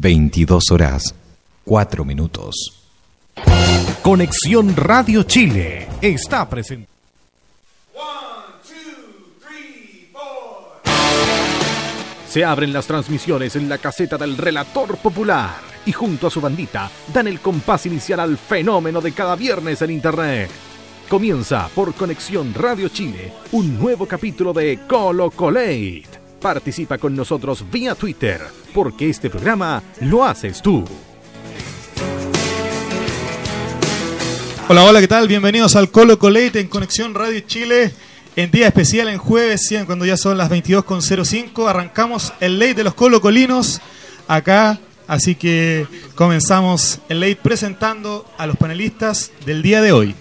22 horas, 4 minutos. Conexión Radio Chile está presente. Se abren las transmisiones en la caseta del relator popular y junto a su bandita dan el compás inicial al fenómeno de cada viernes en Internet. Comienza por Conexión Radio Chile un nuevo capítulo de Colo Colate. Participa con nosotros vía Twitter, porque este programa lo haces tú. Hola, hola, ¿qué tal? Bienvenidos al Colo Colate en Conexión Radio Chile. En día especial, en jueves, ¿sí? cuando ya son las 22.05, arrancamos el late de los Colo Colinos acá. Así que comenzamos el late presentando a los panelistas del día de hoy.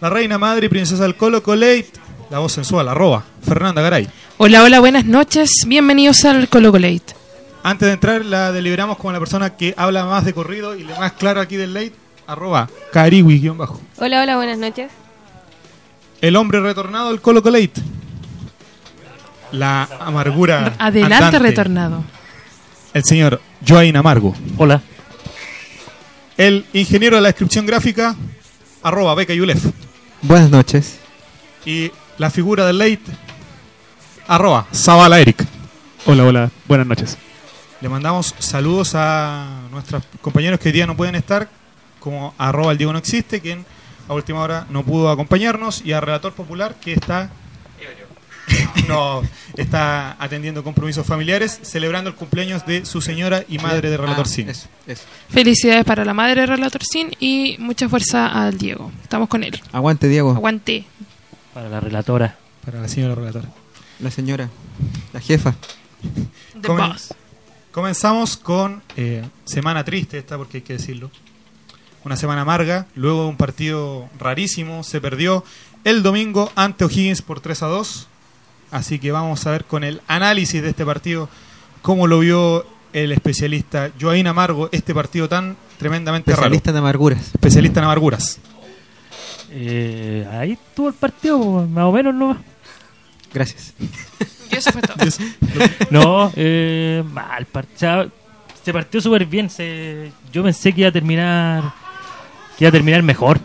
La reina madre y princesa del Colo Colate, la voz sensual, arroba, Fernanda Garay. Hola, hola, buenas noches. Bienvenidos al Colo Colate. Antes de entrar, la deliberamos como la persona que habla más de corrido y le más claro aquí del late, arroba, cariwi-bajo. Hola, hola, buenas noches. El hombre retornado al Colo Colate. La amargura. Adelante, andante. retornado. El señor Joaín Amargo. Hola. El ingeniero de la descripción gráfica, arroba Beca Yulef. Buenas noches. Y la figura del late, arroba Zavala Eric. Hola, hola. Buenas noches. Le mandamos saludos a nuestros compañeros que hoy día no pueden estar, como arroba el Diego no existe, quien a última hora no pudo acompañarnos, y a Relator Popular, que está no está atendiendo compromisos familiares, celebrando el cumpleaños de su señora y madre de Relator Ah, Sin. eso, eso. Felicidades para la madre de Relator Sin y mucha fuerza al Diego. Estamos con él. Aguante, Diego. Aguante. Para la relatora. Para la señora relatora. La señora. La jefa. The Comen- Boss. Comenzamos con eh, semana triste esta, porque hay que decirlo. Una semana amarga, luego de un partido rarísimo, se perdió el domingo ante O'Higgins por 3 a 2. Así que vamos a ver con el análisis de este partido, cómo lo vio el especialista Joaín Amargo, este partido tan tremendamente Especialista raro. en amarguras. Especialista en amarguras. Eh, ahí estuvo el partido, más o menos no. Gracias. Y eso fue todo. No, eh, mal parchado. Se partió súper bien. Se, yo pensé que iba a terminar que iba a terminar mejor.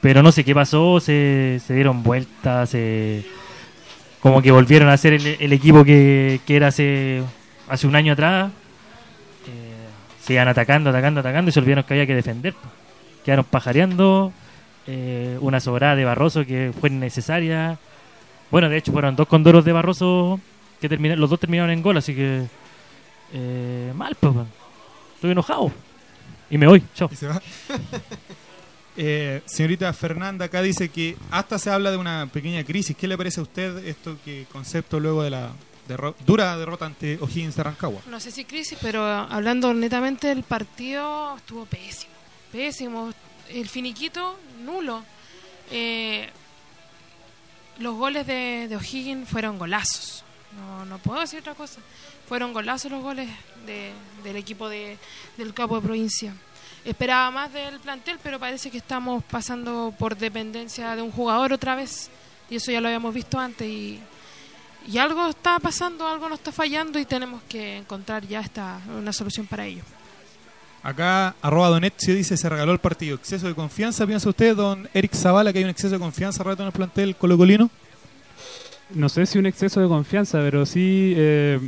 Pero no sé qué pasó. Se, se dieron vueltas. Se, como que volvieron a ser el, el equipo que, que era hace, hace un año atrás. Eh, se iban atacando, atacando, atacando. Y se olvidaron que había que defender. Quedaron pajareando. Eh, una sobrada de Barroso que fue innecesaria. Bueno, de hecho fueron dos condoros de Barroso que terminaron, los dos terminaron en gol, así que eh, mal, pues. Estoy enojado. Y me voy, chao. Y se va. Eh, señorita Fernanda acá dice que hasta se habla de una pequeña crisis. ¿Qué le parece a usted esto que concepto luego de la derro- dura derrota ante O'Higgins de Rancagua? No sé si crisis, pero hablando netamente del partido, estuvo pésimo. Pésimo. El finiquito, nulo. Eh, los goles de, de O'Higgins fueron golazos. No, no puedo decir otra cosa. Fueron golazos los goles de- del equipo de, del capo de provincia. Esperaba más del plantel, pero parece que estamos pasando por dependencia de un jugador otra vez. Y eso ya lo habíamos visto antes. Y, y algo está pasando, algo nos está fallando y tenemos que encontrar ya esta, una solución para ello. Acá, arroba Don Ezio dice, se regaló el partido. ¿Exceso de confianza? ¿Piensa usted, don Eric Zavala, que hay un exceso de confianza rato en el plantel colocolino? no sé si un exceso de confianza, pero sí eh,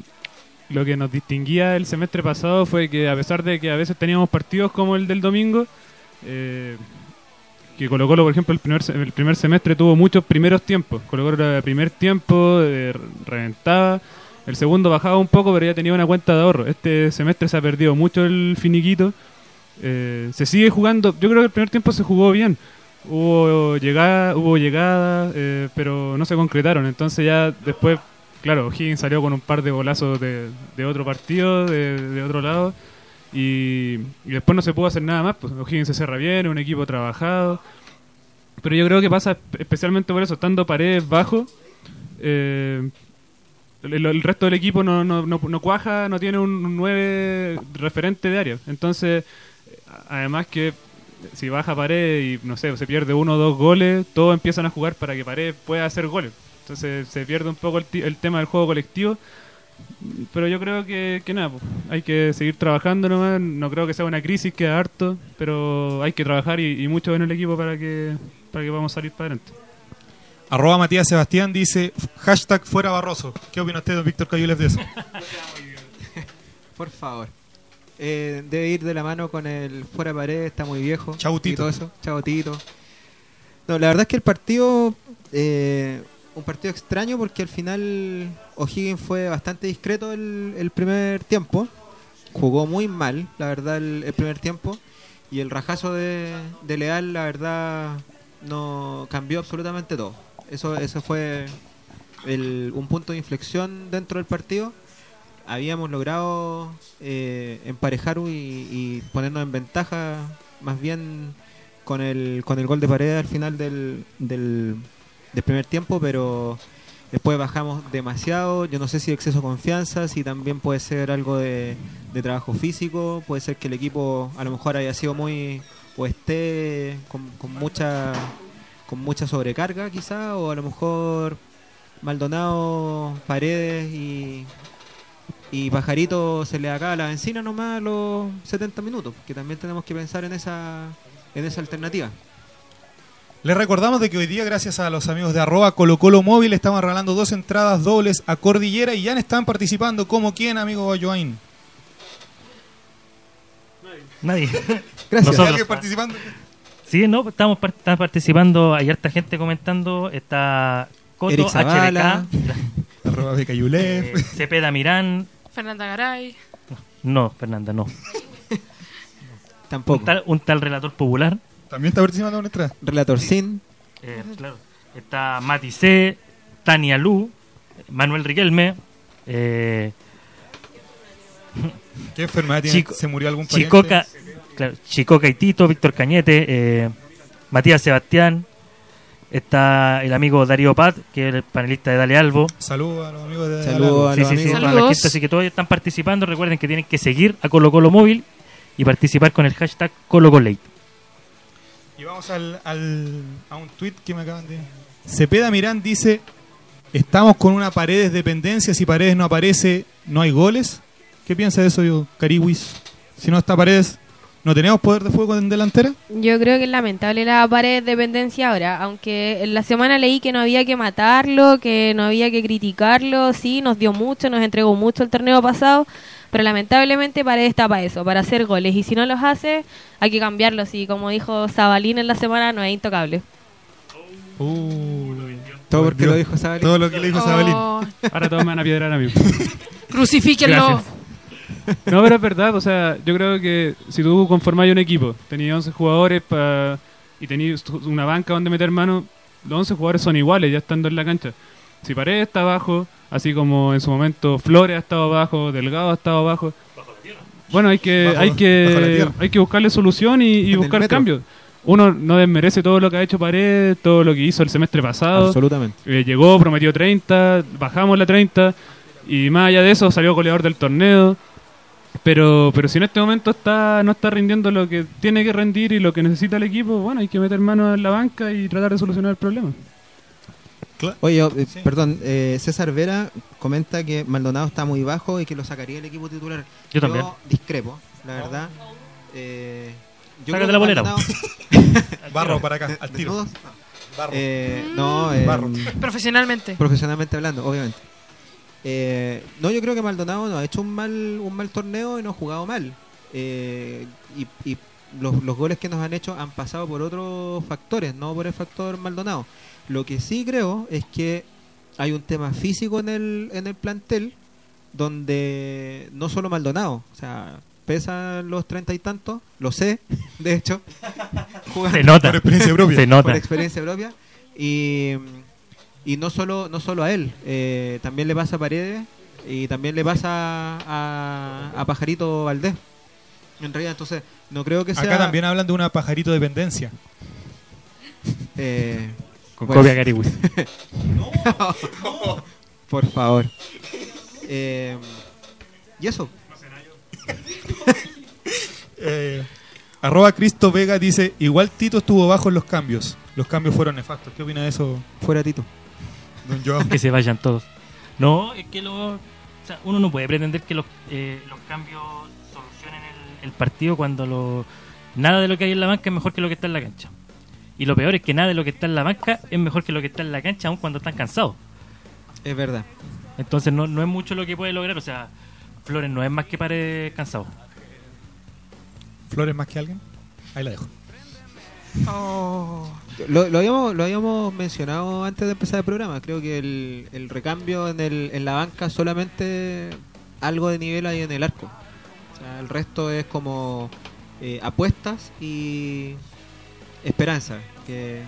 lo que nos distinguía el semestre pasado fue que a pesar de que a veces teníamos partidos como el del domingo, eh, que Colo Colo, por ejemplo, el primer, el primer semestre tuvo muchos primeros tiempos. Colo Colo era primer tiempo, eh, reventaba, el segundo bajaba un poco, pero ya tenía una cuenta de ahorro. Este semestre se ha perdido mucho el finiquito. Eh, se sigue jugando, yo creo que el primer tiempo se jugó bien. Hubo llegada, hubo llegada, eh, pero no se concretaron. Entonces ya después, claro, Higgins salió con un par de golazos de, otro partido, de, otro lado, y, y después no se pudo hacer nada más. Pues O'Higgins se cierra bien, un equipo trabajado. Pero yo creo que pasa especialmente por eso, estando paredes bajo, eh, el, resto del equipo no, no, no, no cuaja, no tiene un 9 referente de área. Entonces, además que si baja pared y no sé, se pierde uno o dos goles, todos empiezan a jugar para que pared pueda hacer goles. Entonces se pierde un poco el, el tema del juego colectivo. Pero yo creo que, que nada, pues, hay que seguir trabajando nomás. No creo que sea una crisis, queda harto, pero hay que trabajar y, y mucho en el equipo para que, para que podamos salir para adelante. Arroba Matías Sebastián dice hashtag fuera Barroso. ¿Qué opina usted, don Víctor Cayules, de eso? Por favor. Eh, debe ir de la mano con el fuera pared, está muy viejo. Chau, Tito. Y todo eso. Chau, Tito. No, la verdad es que el partido, eh, un partido extraño porque al final O'Higgins fue bastante discreto el, el primer tiempo. Jugó muy mal, la verdad, el, el primer tiempo. Y el rajazo de, de Leal, la verdad, no cambió absolutamente todo. Eso, eso fue un punto de inflexión dentro del partido habíamos logrado eh, emparejar y, y ponernos en ventaja más bien con el, con el gol de pared al final del, del, del primer tiempo, pero después bajamos demasiado. Yo no sé si exceso de confianza, si también puede ser algo de, de trabajo físico, puede ser que el equipo a lo mejor haya sido muy o esté con, con mucha con mucha sobrecarga quizá, o a lo mejor Maldonado, Paredes y, y Pajarito se le acaba la benzina nomás a los 70 minutos, que también tenemos que pensar en esa en esa alternativa. Les recordamos de que hoy día, gracias a los amigos de arroba Colo Colo Móvil, estamos regalando dos entradas dobles a Cordillera y ya están participando. ¿Como quién, amigo Joaín? Nadie. Gracias. Nosotros. ¿Alguien participando? Sí, no, estamos par- está participando, hay harta gente comentando, está Coto, Eric Zavala. HDK, Arroba eh, Cepeda Mirán, Fernanda Garay. no, Fernanda, no. Tampoco. Un tal, un tal relator popular, También está participando entrada. Relator Sin, eh, claro. está Mati C, Tania Lu, Manuel Riquelme, eh, ¿Qué enfermedad tiene? Chico- ¿Se murió algún pariente? Chicoca, claro, Chicoca y Tito, Víctor Cañete, eh, Matías Sebastián, está el amigo Darío Pat, que es el panelista de Dale Albo. Saludos a los amigos de Saludos a Sí, los sí, sí, amigos. toda la Saludos. gente, así que todos están participando. Recuerden que tienen que seguir a Colo Colo Móvil y participar con el hashtag ColoColate. Y vamos al, al- a un tweet que me acaban de. Cepeda Mirán dice: Estamos con una paredes dependencia. Si paredes no aparece, no hay goles. ¿Qué piensa de eso, yo, Cariwis? Si no está paredes, ¿no tenemos poder de fuego en delantera? Yo creo que es lamentable la pared de dependencia ahora, aunque en la semana leí que no había que matarlo, que no había que criticarlo, sí, nos dio mucho, nos entregó mucho el torneo pasado, pero lamentablemente Paredes está para eso, para hacer goles, y si no los hace, hay que cambiarlo, y como dijo Zabalín en la semana, no es intocable. todo porque lo dijo Sabalín. Todo lo que le dijo Sabalín. Oh, Ahora todos me van a piedrar a mí. crucifíquenlo. Gracias. No, pero es verdad, o sea, yo creo que si tú conformas un equipo, tenías 11 jugadores pa- y tenías una banca donde meter mano, los 11 jugadores son iguales ya estando en la cancha. Si Paredes está abajo, así como en su momento Flores ha estado abajo, Delgado ha estado abajo. Bueno, hay que Bajo- hay bajo que hay que buscarle solución y, buscar cambios. Uno no desmerece todo lo que ha hecho Paredes, todo lo que hizo el semestre pasado. Absolutamente. Eh, llegó, prometió 30, bajamos la 30 y más allá de eso salió goleador del torneo. Pero, pero si en este momento está no está rindiendo lo que tiene que rendir y lo que necesita el equipo, bueno, hay que meter mano en la banca y tratar de solucionar el problema. Oye, eh, Sí. perdón, eh, César Vera comenta que Maldonado está muy bajo y que lo sacaría el equipo titular. Yo también. discrepo, la verdad. Eh, yo Sácate la bolera, Barro para acá, al tiro. Barro. Eh, no, eh, Barro. Profesionalmente. profesionalmente hablando, obviamente. Eh, no, yo creo que Maldonado no ha hecho un mal un mal torneo y no ha jugado mal. Eh, y y los, los goles que nos han hecho han pasado por otros factores, no por el factor Maldonado. Lo que sí creo es que hay un tema físico en el, en el plantel donde no solo Maldonado, o sea, pesan los treinta y tantos, lo sé, de hecho, Se nota. Por experiencia propia. Se nota. por experiencia propia y, y no solo no solo a él eh, también le pasa a Paredes y también le pasa a, a Pajarito Valdés en realidad entonces no creo que sea Acá también hablan de una pajarito dependencia. eh, Con Bueno. copia Cariwis. por favor Eh, y eso Eh, arroba Cristo Vega dice: Igual Tito estuvo bajo en los cambios. Los cambios fueron nefastos. ¿Qué opina de eso, fuera Tito don que se vayan todos. No, es que lo, O sea, uno no puede pretender que los, eh, los cambios solucionen el, el partido cuando lo, nada de lo que hay en la banca es mejor que lo que está en la cancha. Y lo peor es que nada de lo que está en la banca es mejor que lo que está en la cancha, aun cuando están cansados. Es verdad. Entonces no, no es mucho lo que puede lograr. O sea, Flores no es más que pared cansado. ¿Flores más que alguien? Ahí la dejo. Oh. Lo, lo habíamos, lo habíamos mencionado antes de empezar el programa. Creo que el, el recambio en, el, en la banca solamente algo de nivel hay en el arco. O sea, el resto es como eh, apuestas y esperanza. Que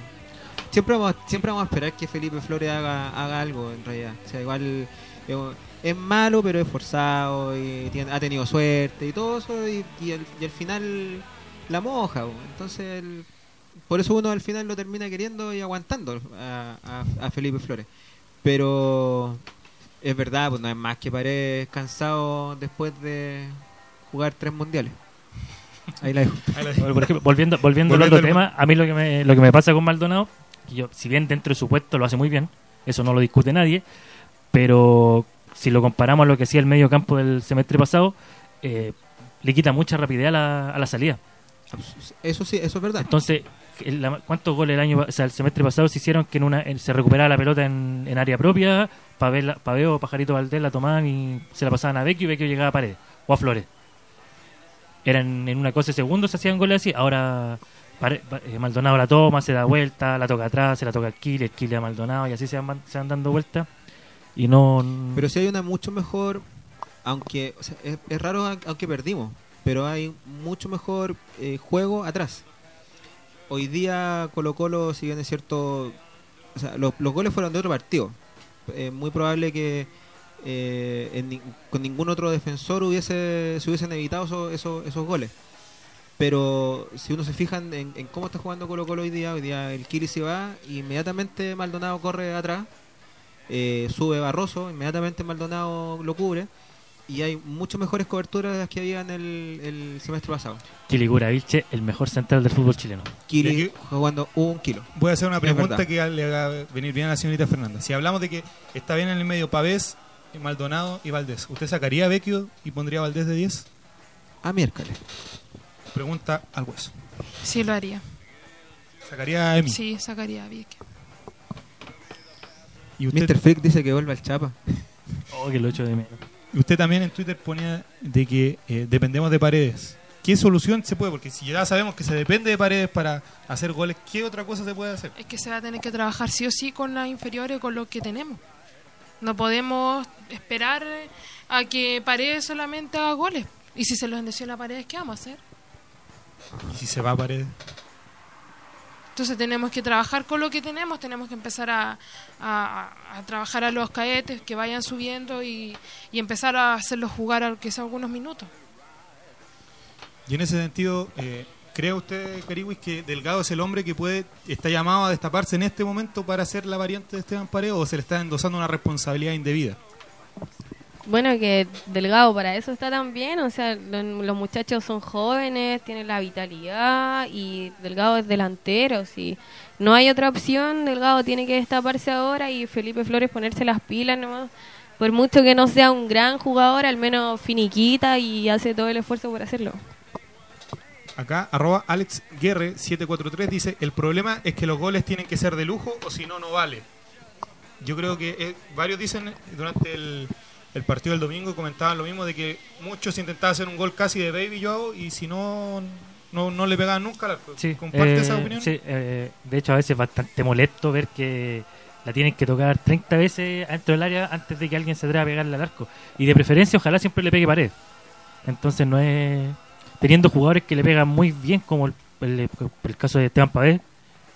siempre vamos, siempre vamos a esperar que Felipe Flores haga, haga algo en realidad. O sea, igual eh, es malo, pero es forzado y ha tenido suerte y todo eso. Y, y, al, y al final la moja. Entonces, el- por eso uno al final lo termina queriendo y aguantando a, a- a Felipe Flores. Pero es verdad, pues no es más que pared cansado después de jugar tres mundiales. Ahí la dejo. Por ejemplo, volviendo, volviendo al Volviendo otro tema, a mí lo que me, lo que me pasa con Maldonado, que yo, si bien dentro de su puesto lo hace muy bien, eso no lo discute nadie, pero si lo comparamos a lo que hacía el medio campo del semestre pasado, eh, le quita mucha rapidez a la, a la salida. Eso sí, eso es verdad. Entonces, la- ¿cuántos goles el año, o el semestre pasado se hicieron que en una en- se recuperaba la pelota en, área propia, Pavel- Paveo Pajarito Valdés la tomaban y se la pasaban a Vecchio y Vecchio llegaba a Paredes o a Flores. Eran en una cosa de segundos se hacían goles así, ahora eh, Maldonado la toma, se da vuelta, la toca atrás, se la toca al el Kile a Maldonado y así se van, se van dando vueltas y no... Pero sí hay una mucho mejor, aunque o sea, es, raro aunque perdimos, pero hay mucho mejor eh, juego atrás. Hoy día Colo Colo, si bien es cierto, o sea, los, goles fueron de otro partido. Es muy probable que eh, con ningún otro defensor hubiese se hubiesen evitado esos, esos, goles. Pero si uno se fija en, cómo está jugando Colo Colo hoy día, hoy día el Kili se va, y inmediatamente Maldonado corre atrás, eh, sube Barroso, inmediatamente Maldonado lo cubre, y hay mucho mejores coberturas de las que había en el, el semestre pasado. Kiligura Vilche, el mejor central del fútbol chileno. Kili jugando un kilo. Voy a hacer una pregunta que le va a venir bien a la señorita Fernanda. Si hablamos de que está bien en el medio Pavés, Maldonado y Valdés, ¿usted sacaría a Vecchio y pondría a Valdés de 10? A miércoles. Pregunta al hueso. Sí, lo haría. ¿Sacaría a Emi? Sí, sacaría a Vic. ¿Y usted, Mr. Freak dice que vuelva al Chapa. Oh, que lo echo de menos. Usted también en Twitter ponía de que eh, dependemos de paredes. ¿Qué solución se puede? Porque si ya sabemos que se depende de paredes para hacer goles, ¿qué otra cosa se puede hacer? Es que se va a tener que trabajar sí o sí con las inferiores, con lo que tenemos. No podemos esperar a que Paredes solamente haga goles. Y si se los lesiona Paredes, ¿qué vamos a hacer? Y si se va a paredes. Entonces tenemos que trabajar con lo que tenemos, tenemos que empezar a, trabajar a los caetes que vayan subiendo y, empezar a hacerlos jugar aunque sea algunos minutos. Y en ese sentido, eh, ¿cree usted, Cariwis, que Delgado es el hombre que puede está llamado a destaparse en este momento para ser la variante de Esteban Paredes o se le está endosando una responsabilidad indebida? Bueno, que Delgado para eso está tan bien, o sea, lo- los muchachos son jóvenes, tienen la vitalidad y Delgado es delantero, si no hay otra opción, Delgado tiene que destaparse ahora y Felipe Flores ponerse las pilas nomás. Por mucho que no sea un gran jugador, al menos finiquita y hace todo el esfuerzo por hacerlo. Acá, arroba Alex Guerre 743 dice, el problema es que los goles tienen que ser de lujo o si no, no vale. Yo creo que eh, varios dicen durante el, el partido del domingo, comentaban lo mismo de que muchos intentaban hacer un gol casi de Baby Joao y si no, no, no le pegaban nunca al arco. Sí, ¿Comparte eh, esa opinión? sí, eh, de hecho, a veces es bastante molesto ver que la tienen que tocar 30 veces dentro del área antes de que alguien se atreva a pegarle al arco. Y de preferencia, ojalá siempre le pegue pared. Entonces, no es. Teniendo jugadores que le pegan muy bien, como el, el- el caso de Esteban Pavés,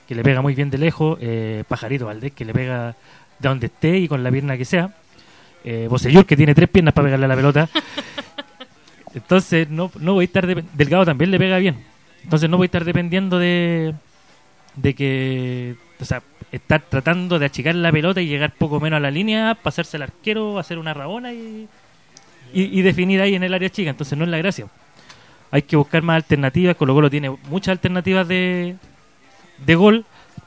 que le pega muy bien de lejos, eh, Pajarito Valdés, que le pega de donde esté y con la pierna que sea. Eh, Bocellur, que tiene tres piernas para pegarle a la pelota. Entonces, no, no voy a estar. dep- Delgado también le pega bien. Entonces, no voy a estar dependiendo de, de que. O sea, estar tratando de achicar la pelota y llegar poco menos a la línea, pasarse al arquero, hacer una rabona y, y, y definir ahí en el área chica. Entonces, no es la gracia. Hay que buscar más alternativas. Colo Colo tiene muchas alternativas de, de gol,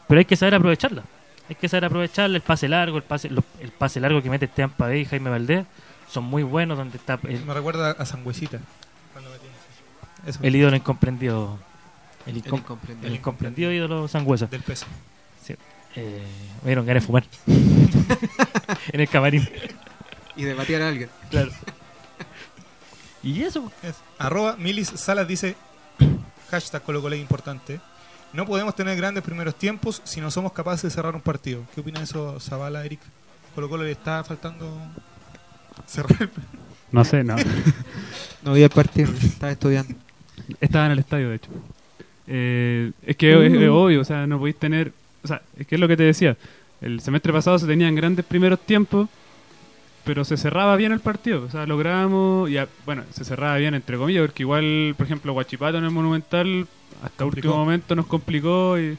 pero hay que saber aprovecharlas. Hay que saber aprovechar el pase largo, el pase, los- el pase largo que mete Esteban Pavé y Jaime Valdés. son muy buenos, donde está el, Me recuerda a Sangüesita. Cuando Eso. el ídolo incomprendido. El, El incom- incomprendido. el incomprendido ídolo Sangüesa. Del peso. Eh, me dieron ganas de fumar. en el camarín. Y de batear a alguien. Claro. y eso. Es. Arroba Milis Salas dice, hashtag Colo Colo es importante. No podemos tener grandes primeros tiempos si no somos capaces de cerrar un partido. ¿Qué opina de eso Zavala, Eric? Colo Colo le está faltando cerrar. No sé, no. No vi el partido, estaba estudiando. Estaba en el estadio, de hecho. Eh, es que es, es obvio, o sea, no podéis tener... O sea, es que es lo que te decía. El semestre pasado se tenían grandes primeros tiempos, pero se cerraba bien el partido. O sea, lográbamos... Ya, bueno, se cerraba bien, entre comillas, porque igual, por ejemplo, Guachipato en el Monumental hasta Complicó. último momento nos complicó y...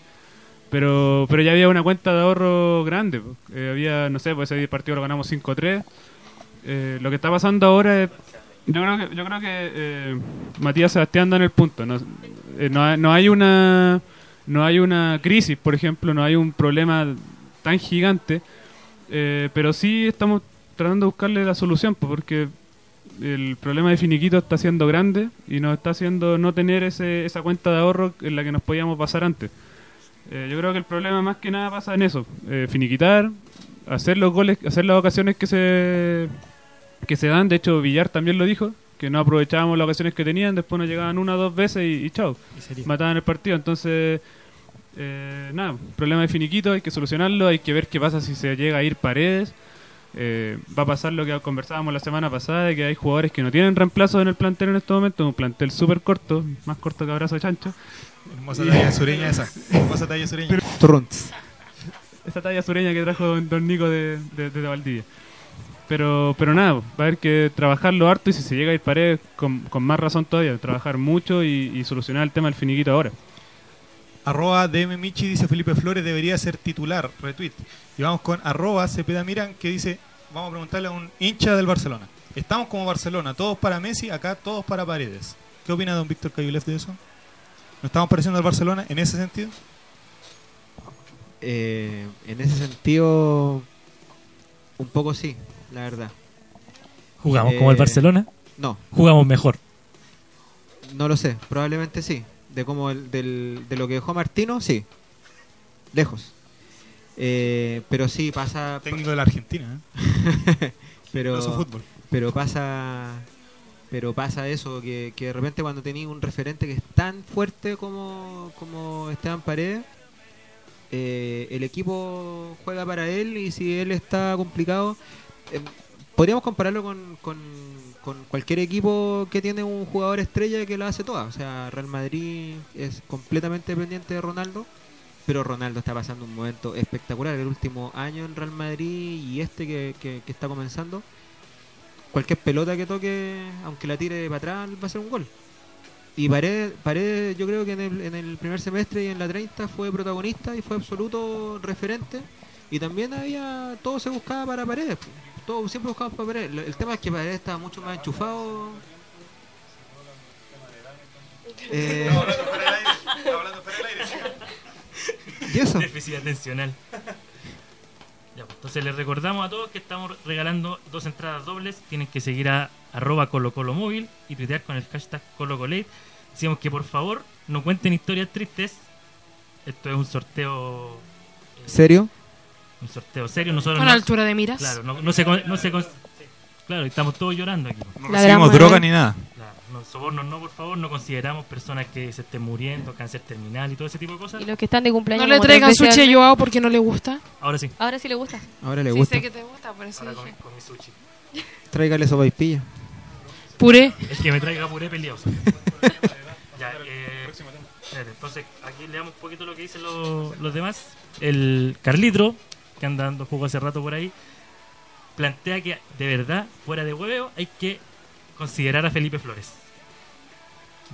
Pero, pero ya había una cuenta de ahorro grande. Eh, había, no sé, pues ese partido lo ganamos 5-3. Eh, lo que está pasando ahora es yo creo que, yo creo que eh, Matías Sebastián da en el punto. No, no, hay- no hay una no hay una crisis, por ejemplo, no hay un problema tan gigante, pero sí estamos tratando de buscarle la solución, porque el problema de Finiquito está siendo grande y nos está haciendo no tener ese, esa cuenta de ahorro en la que nos podíamos pasar antes. Eh, yo creo que el problema más que nada pasa en eso, eh, finiquitar, hacer los goles, hacer las ocasiones que se que se dan, de hecho Villar también lo dijo, que no aprovechábamos las ocasiones que tenían, después nos llegaban una o dos veces y, y chao, mataban el partido, entonces eh, nada, problema de finiquito, hay que solucionarlo, hay que ver qué pasa si se llega a ir paredes, eh, va a pasar lo que conversábamos la semana pasada, de que hay jugadores que no tienen reemplazo en el plantel en este momento, un plantel súper corto, más corto que abrazo de chancho, Hermosa talla sureña esa. Hermosa talla sureña. Esta talla sureña que trajo don, Nico de, de, de Valdivia. Pero, pero nada, va a haber que trabajarlo harto y si se llega a ir pared, con, con más razón todavía, trabajar mucho y, y solucionar el tema del finiquito ahora. Arroba DM Michi dice Felipe Flores debería ser titular. Retweet. Y vamos con arroba Cepeda Miran que dice, vamos a preguntarle a un hincha del Barcelona. Estamos como Barcelona, todos para Messi, acá todos para Paredes. ¿Qué opina don Víctor Cayulef de eso? ¿Nos estamos pareciendo al Barcelona en ese sentido? Eh, en ese sentido, un poco sí, la verdad. ¿Jugamos Eh, como el Barcelona? No, Jugamos mejor. no lo sé, probablemente sí. De como el, del, de lo que dejó Martino, sí. Lejos. Eh, pero sí pasa. Técnico de la Argentina, ¿eh? pero, fútbol. pero pasa pero pasa eso que, que de repente cuando tenéis un referente que es tan fuerte como, como Esteban Paredes eh, el equipo juega para él y si él está complicado eh, podríamos compararlo con, con, cualquier equipo que tiene un jugador estrella que la hace toda o sea Real Madrid es completamente dependiente de Ronaldo pero Ronaldo está pasando un momento espectacular el último año en Real Madrid y este que, que- está comenzando cualquier pelota que toque, aunque la tire para atrás, va a ser un gol. Y Paredes, Paredes, yo creo que en el, en el primer semestre y en la 30 fue protagonista y fue absoluto referente. Y también había, todo se buscaba para Paredes. Todo siempre buscaba para Paredes. El tema es que Paredes estaba mucho más enchufado. Eh, ¿Y eso? Déficit atencional. Ya, pues, entonces les recordamos a todos que estamos regalando dos entradas dobles. Tienen que seguir a arroba colocolomóvil y tuitear con el hashtag colocolate. Decimos que por favor no cuenten historias tristes. Esto es un sorteo eh, ¿Serio? Un sorteo serio. Nosotros Con no, altura de miras. claro, no, no se, no se claro, estamos todos llorando aquí. No La recibimos droga ni nada. Claro, no, sobornos no, por favor, no consideramos personas que se estén muriendo, cáncer terminal y todo ese tipo de cosas. Y los que están de cumpleaños. No le traigan sushi. Joao porque no le gusta. Ahora sí, Ahora sí le gusta. Ahora le sí, gusta. sé que te gusta, por eso ahora dije. con, con mi sushi. Tráigale sopa y pilla. Puré. Es que me traiga puré peleoso. ya, eh, entonces aquí leamos un poquito lo que dicen los, los demás. El Carlitro, que anda dando juego hace rato por ahí, plantea que de verdad, fuera de hueveo, hay que considerar a Felipe Flores.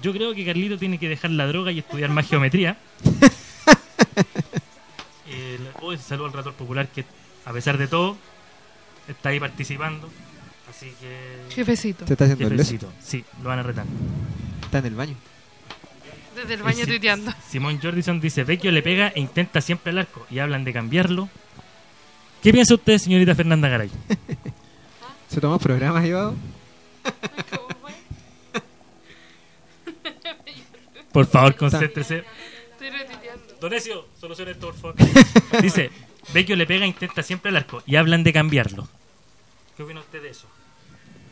Yo creo que Carlito tiene que dejar la droga y estudiar más geometría. Eh, hoy saludo al Rator Popular que, a pesar de todo, está ahí participando. Así que. Jefecito. Se está haciendo el. Jefecito. Sí, lo van a retar. Está en el baño. Desde el baño Sí. tuiteando. Simón Jordison dice, Vecchio le pega e intenta siempre al arco y hablan de cambiarlo. ¿Qué piensa usted, señorita Fernanda Garay? ¿Se tomó programas, llevado? Por favor, concéntrese. Donesio, solucione esto, por favor. Dice, Vecchio le pega e intenta siempre el arco y hablan de cambiarlo. ¿Qué opina usted de eso?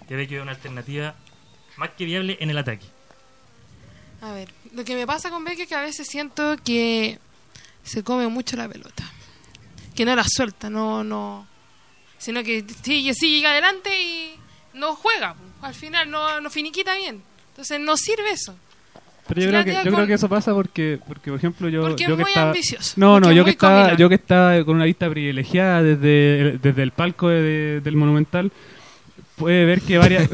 Que Vecchio es una alternativa más que viable en el ataque. A ver, lo que me pasa con Becky es que a veces siento que se come mucho la pelota. Que no la suelta, no, no. Sino que sigue, sigue adelante y no juega. Al final no, no finiquita bien. Entonces no sirve eso. Pero yo, creo que, yo con- creo que eso pasa porque, porque por ejemplo, yo, Porque yo es que muy estaba... ambicioso. No, no, yo que, estaba, yo que estaba con una vista privilegiada desde, desde el palco de- del Monumental, puede ver que varias...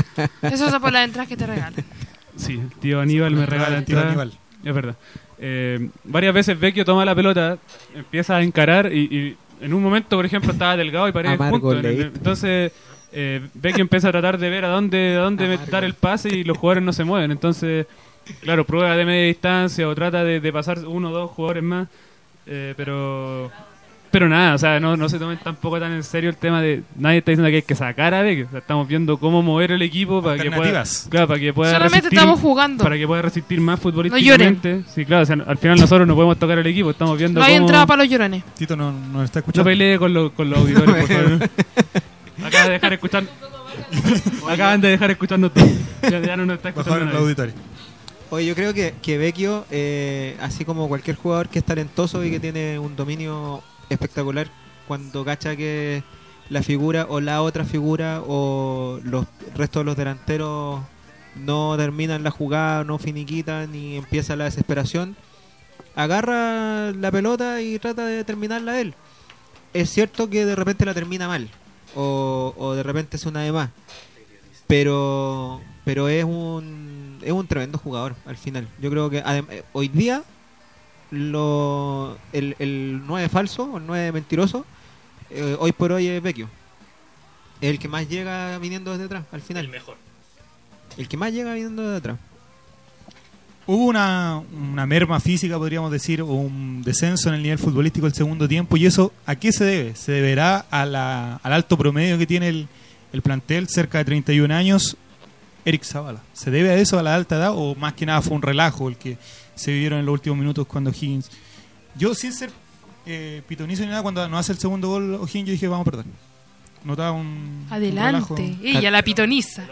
Eso es por las entradas que te regalan. sí, el tío Aníbal me regala El tío entrada. Aníbal. Es verdad. Eh, varias veces Vecchio toma la pelota, empieza a encarar y, y en un momento, por ejemplo, estaba delgado y parecía Amargo punto. late. Entonces, eh, Vecchio empieza a tratar de ver a dónde, a dónde Amargo. dar el pase y los jugadores no se mueven. Entonces, claro, prueba de media distancia o trata de, de pasar uno o dos jugadores más. eh, pero pero nada, o sea, no, no se tomen tampoco tan en serio el tema de. Nadie está diciendo que hay que sacar a Vecchio. O sea, estamos viendo cómo mover el equipo para que pueda. Claro, para que pueda Solamente resistir- estamos jugando. para que pueda resistir más lloren. futbolísticamente. sí, claro, o sea, al final nosotros no podemos tocar el equipo, estamos viendo No hay cómo... entrada para los llorones. Tito no, no está No escuchando. pelee con, los con los auditores, por favor. Acaban de dejar escuchar... Acaban de dejar escucharnos todo. Ya, ya no nos está escuchando auditorio. Oye, yo creo que, que Vecchio, eh, así como cualquier jugador que es talentoso y que tiene un dominio espectacular, cuando cacha que la figura o la otra figura o los restos de los delanteros no terminan la jugada, no finiquitan y empieza la desesperación, agarra la pelota y trata de terminarla él. Es cierto que de repente la termina mal o, de repente es una de más, pero pero es un es un tremendo jugador al final. Yo creo que eh, hoy día lo el, el 9 falso o el 9 mentiroso eh, hoy por hoy es Vecchio. Es el que más llega viniendo desde atrás al final. El mejor. El que más llega viniendo desde atrás. Hubo una, una merma física, podríamos decir, o un descenso en el nivel futbolístico el segundo tiempo. ¿Y eso a qué se debe? Se deberá a la- al alto promedio que tiene el, el plantel, cerca de 31 años, Eric Zavala. ¿Se debe a eso, a la alta edad, o más que nada fue un relajo el que se vivieron en los últimos minutos cuando Higgins... Yo, sin ser eh, pitonizo ni nada, cuando no hace el segundo gol O'Higgins, yo dije, vamos a perder. Notaba un... un. Adelante. Ella, la pitoniza.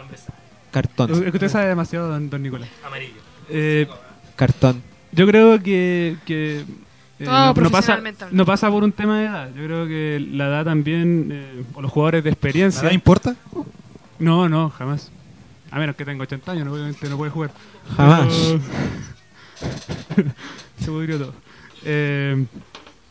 Cartón. Es que usted sabe demasiado, don, don Nicolás. Amarillo. Eh, Cartón. yo creo que, que eh, no, no pasa, no pasa por un tema de edad. Yo creo que la edad también, eh, o los jugadores de ¿La experiencia... edad importa? No, no, jamás. A menos que tenga 80 años, no, obviamente no puede jugar. Jamás. Pero- Se pudrió todo. Eh,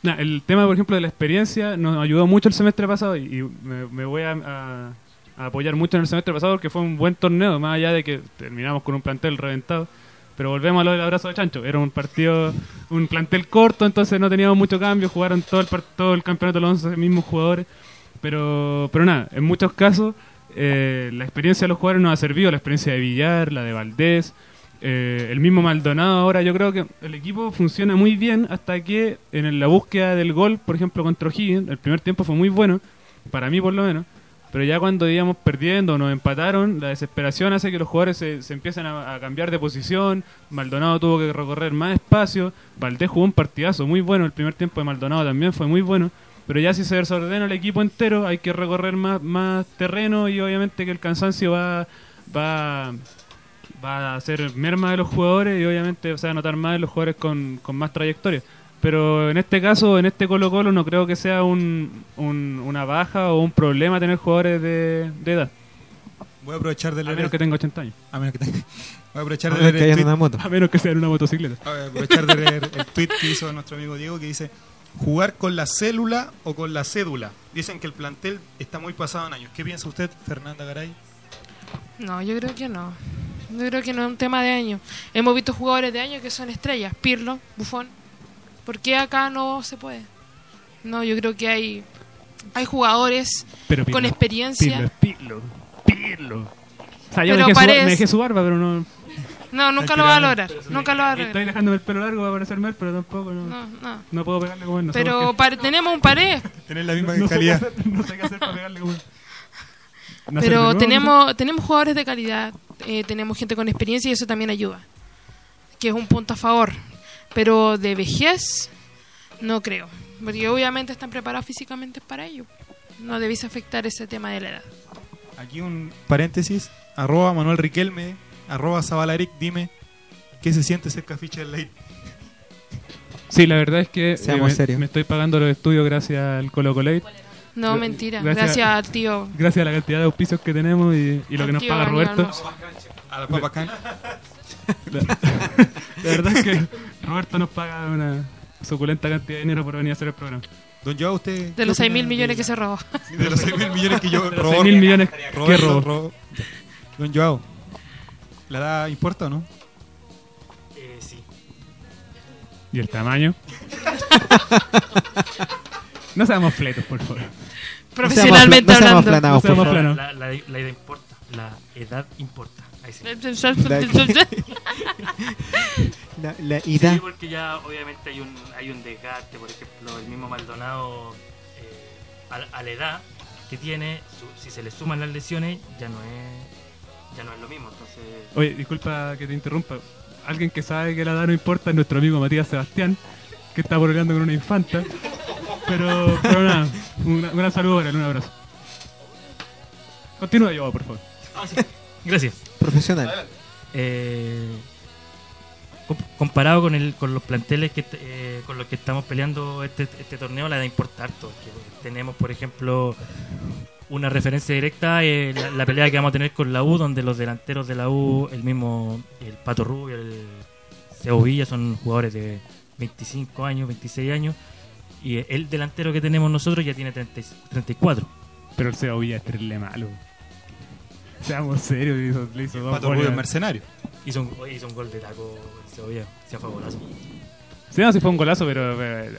nah, el tema, por ejemplo, de la experiencia nos ayudó mucho el semestre pasado y, y me, me voy a, a- a apoyar mucho en el semestre pasado porque fue un buen torneo, más allá de que terminamos con un plantel reventado. Pero volvemos a lo del abrazo de chancho. Era un partido, un plantel corto, entonces no teníamos mucho cambio. Jugaron todo el, todo el campeonato los 11 mismos jugadores. Pero, pero nada, en muchos casos eh, la experiencia de los jugadores nos ha servido. La experiencia de Villar, la de Valdés, eh, el mismo Maldonado. Ahora yo creo que el equipo funciona muy bien hasta que en la búsqueda del gol, por ejemplo, contra O'Higgins, el primer tiempo fue muy bueno, para mí por lo menos. Pero ya cuando íbamos perdiendo nos empataron, la desesperación hace que los jugadores se, se empiecen a, a cambiar de posición. Maldonado tuvo que recorrer más espacio. Valdés jugó un partidazo muy bueno. El primer tiempo de Maldonado también fue muy bueno. Pero ya si se desordena el equipo entero, hay que recorrer más, más terreno y obviamente que el cansancio va, va, va a ser merma de los jugadores y obviamente se va a notar más en los jugadores con, con más trayectoria. Pero en este caso, en este Colo Colo, no creo que sea un, un- una baja o un problema tener jugadores de, de edad. Voy a aprovechar de A leer... menos que tenga 80 años. a menos que tenga- Voy a aprovechar A de menos leer que el haya tweet una moto. A menos que sea en una motocicleta. A ver, aprovechar de leer el tweet que hizo nuestro amigo Diego que dice jugar con la célula o con la cédula. Dicen que el plantel está muy pasado en años. ¿Qué piensa usted, Fernanda Garay? No, yo creo que no. Yo creo que no es un tema de año. Hemos visto jugadores de año que son estrellas. Pirlo, Bufón. ¿Por qué acá no se puede? No, yo creo que hay hay jugadores Pero con Pirlo, experiencia. Pirlo, Pirlo, Pirlo. O sea, yo Pero me dejé, su, parece- me dejé su barba, pero no... No, nunca lo va a lograr. Nunca lo va a Estoy lograr. dejándome el pelo largo para parecer mal, pero tampoco, no, no. No, no. puedo pegarle como él. No sé Pero pare- tenemos un pared. Tener la misma no, sé qué calidad. hacer, no sé qué hacer para pegarle como él. Pero nuevo, tenemos, tenemos jugadores de calidad, eh, tenemos gente con experiencia y eso también ayuda, que es un punto a favor. Pero de vejez, no creo, porque obviamente están preparados físicamente para ello. No debéis afectar ese tema de la edad. Aquí un paréntesis. Arroba Manuel Riquelme. Arroba Zabalaric. Dime. ¿Qué se siente ser cafiche del late? Sí, la verdad es que eh, me estoy pagando los estudios gracias al Colo Colate, No, Gra- mentira. gracias- Gracias, al tío. gracias a la cantidad de auspicios que tenemos y, y lo que nos paga Roberto. A la Papa Can. La verdad es que Roberto nos paga una suculenta cantidad de dinero por venir a hacer el programa. Don Joao, usted. De los ¿qué 6 mil millones que se robó. Sí, De los 6 mil millones que yo robó. 6 mil millones que robó. Don Joao. ¿La edad importa o no? Eh, sí. ¿Y el tamaño? no seamos fletos, por favor. Profesionalmente hablando. No seamos planos. La, la, la edad importa. La edad importa. Ahí sí. La, la Sí, porque ya obviamente hay un, hay un desgaste, por ejemplo, el mismo Maldonado eh, a, a la edad que tiene, su- si se le suman las lesiones, ya no es ya no es lo mismo. Entonces, Oye, disculpa que te interrumpa. Alguien que sabe que la edad no importa es nuestro amigo Matías Sebastián, que está pololeando con una infanta. Pero, pero nada, un, un gran saludo para él, un abrazo. Continúa, yo, por favor. gracias. Profesional. Eh, com- comparado con el con los planteles que eh, con los que estamos peleando este, este torneo la edad importa harto que tenemos por ejemplo una referencia directa eh, la, la pelea que vamos a tener con la U donde los delanteros de la U el mismo el Pato Rubio el Villa son jugadores de 25 años 26 años y el delantero que tenemos nosotros ya tiene 30 y- 34 Pero el Seba Villa es terrible malo. Seamos serios, le hizo, le hizo dos Pato goles. Rubio mercenario. hizo un, hizo un gol de taco el Seo Villa sea fabuloso Sí, no, sí fue un golazo, pero... pero-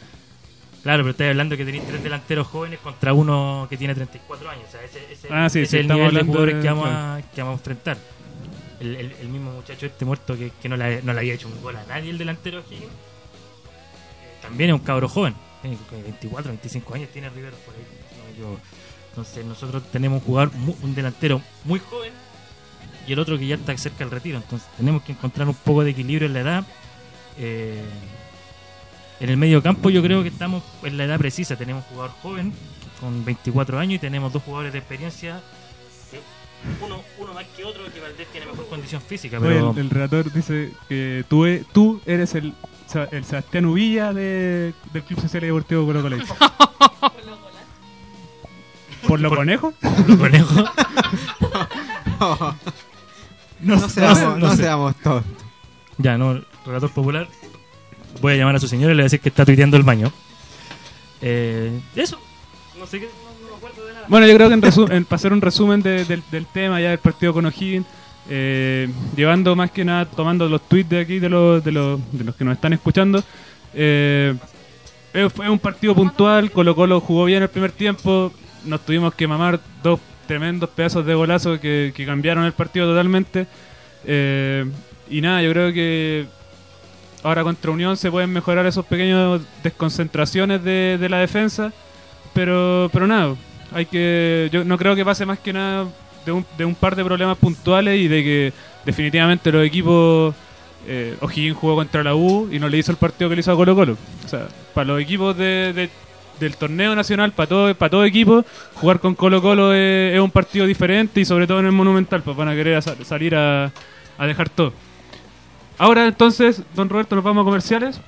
Claro, pero estoy hablando que tenéis tres delanteros jóvenes contra uno que tiene 34 años. O sea, ese, ese- Ah, sí, ese sí, es el estamos nivel de hablando jugadores de- que, vamos a, que vamos a enfrentar. El, el- el mismo muchacho este muerto que, que no, le, no le había hecho un gol a nadie, el delantero aquí. eh, también es un cabro joven. Eh, que 24, 25 años tiene Rivero por ahí. no. Entonces nosotros tenemos un jugador, un delantero muy joven y el otro que ya está cerca del retiro. Entonces tenemos que encontrar un poco de equilibrio en la edad. Eh, en el medio campo yo creo que estamos en la edad precisa. Tenemos un jugador joven con 24 años y tenemos dos jugadores de experiencia. eh, Uno, uno más que otro que Valdés tiene mejor condición física, Oye, pero el, el relator dice que tú, e- tú eres el, el Sebastián Uvilla de, del Club Social y Deportivo Colo Colo. ¿Por lo Por- conejo? los conejos. No, sé, seamos, no no sé. seamos tontos. Ya, no, relator popular. Voy a llamar a su señora y le voy a decir que está tuiteando el baño. Eh, eso. No sé qué, no, no me acuerdo de nada. Bueno, yo creo que en, resu- en- para hacer un resumen de- del, del tema ya del partido con O'Higgins, eh, llevando más que nada, tomando los tweets de aquí de los, de los, que nos están escuchando, eh, eh, fue un partido puntual, Colo Colo jugó bien el primer tiempo, nos tuvimos que mamar dos tremendos pedazos de golazo que, que cambiaron el partido totalmente. eh, y nada, yo creo que ahora contra Unión se pueden mejorar esos pequeños desconcentraciones de, de la defensa. Pero, pero nada, hay que, yo no creo que pase más que nada de un, de un par de problemas puntuales y de que definitivamente los equipos, eh, jugó contra la U y no le hizo el partido que le hizo a Colo Colo. O sea, para los equipos de, de- del torneo nacional, para todo, para todo equipo, jugar con Colo Colo es, un partido diferente y sobre todo en el Monumental, pues van a querer salir a, a dejar todo. Ahora entonces, don Roberto, nos vamos a comerciales.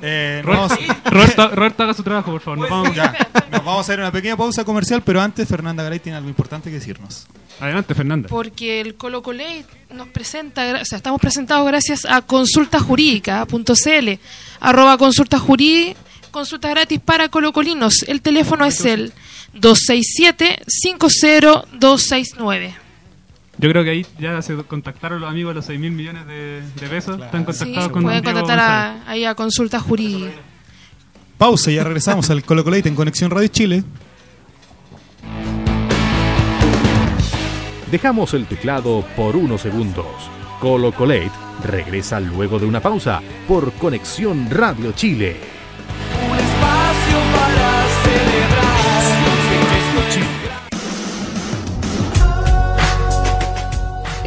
Eh, Roberto, Roberto, haga su trabajo, por favor. Nos vamos- ya, nos vamos a hacer una pequeña pausa comercial, pero antes Fernanda Garay tiene algo importante que decirnos. Adelante, Fernanda. Porque el Colo Colate nos presenta, o sea, estamos presentados gracias a consultajurídica.cl, arroba consulta jurí, consulta gratis para colocolinos. El teléfono es el 267-50269. Yo creo que ahí ya se contactaron los amigos de los 6 mil millones de, de pesos. Están Sí, contactados con pueden contactar a, ahí a consulta jurídica. Pausa y ya regresamos al Colo Colate en Conexión Radio Chile. Dejamos el teclado por unos segundos. Colo Colate regresa luego de una pausa por Conexión Radio Chile.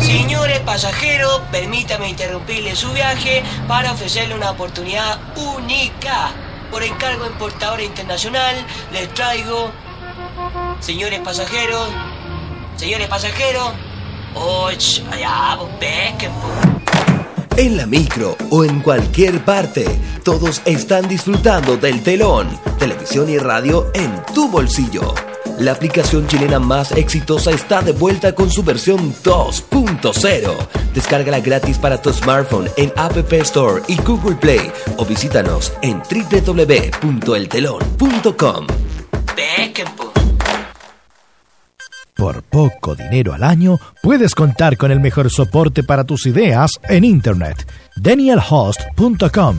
Señores pasajeros, permítame interrumpirle su viaje para ofrecerle una oportunidad única. Por encargo en Portadora Internacional, les traigo, señores pasajeros, señores pasajeros, ¡Och! allá, pues. En la micro o en cualquier parte, todos están disfrutando del telón, televisión y radio en tu bolsillo. La aplicación chilena más exitosa está de vuelta con su versión 2.0. Descárgala gratis para tu smartphone en App Store y Google Play o visítanos en www.eltelon.com. Por poco dinero al año, puedes contar con el mejor soporte para tus ideas en Internet. DanielHost.com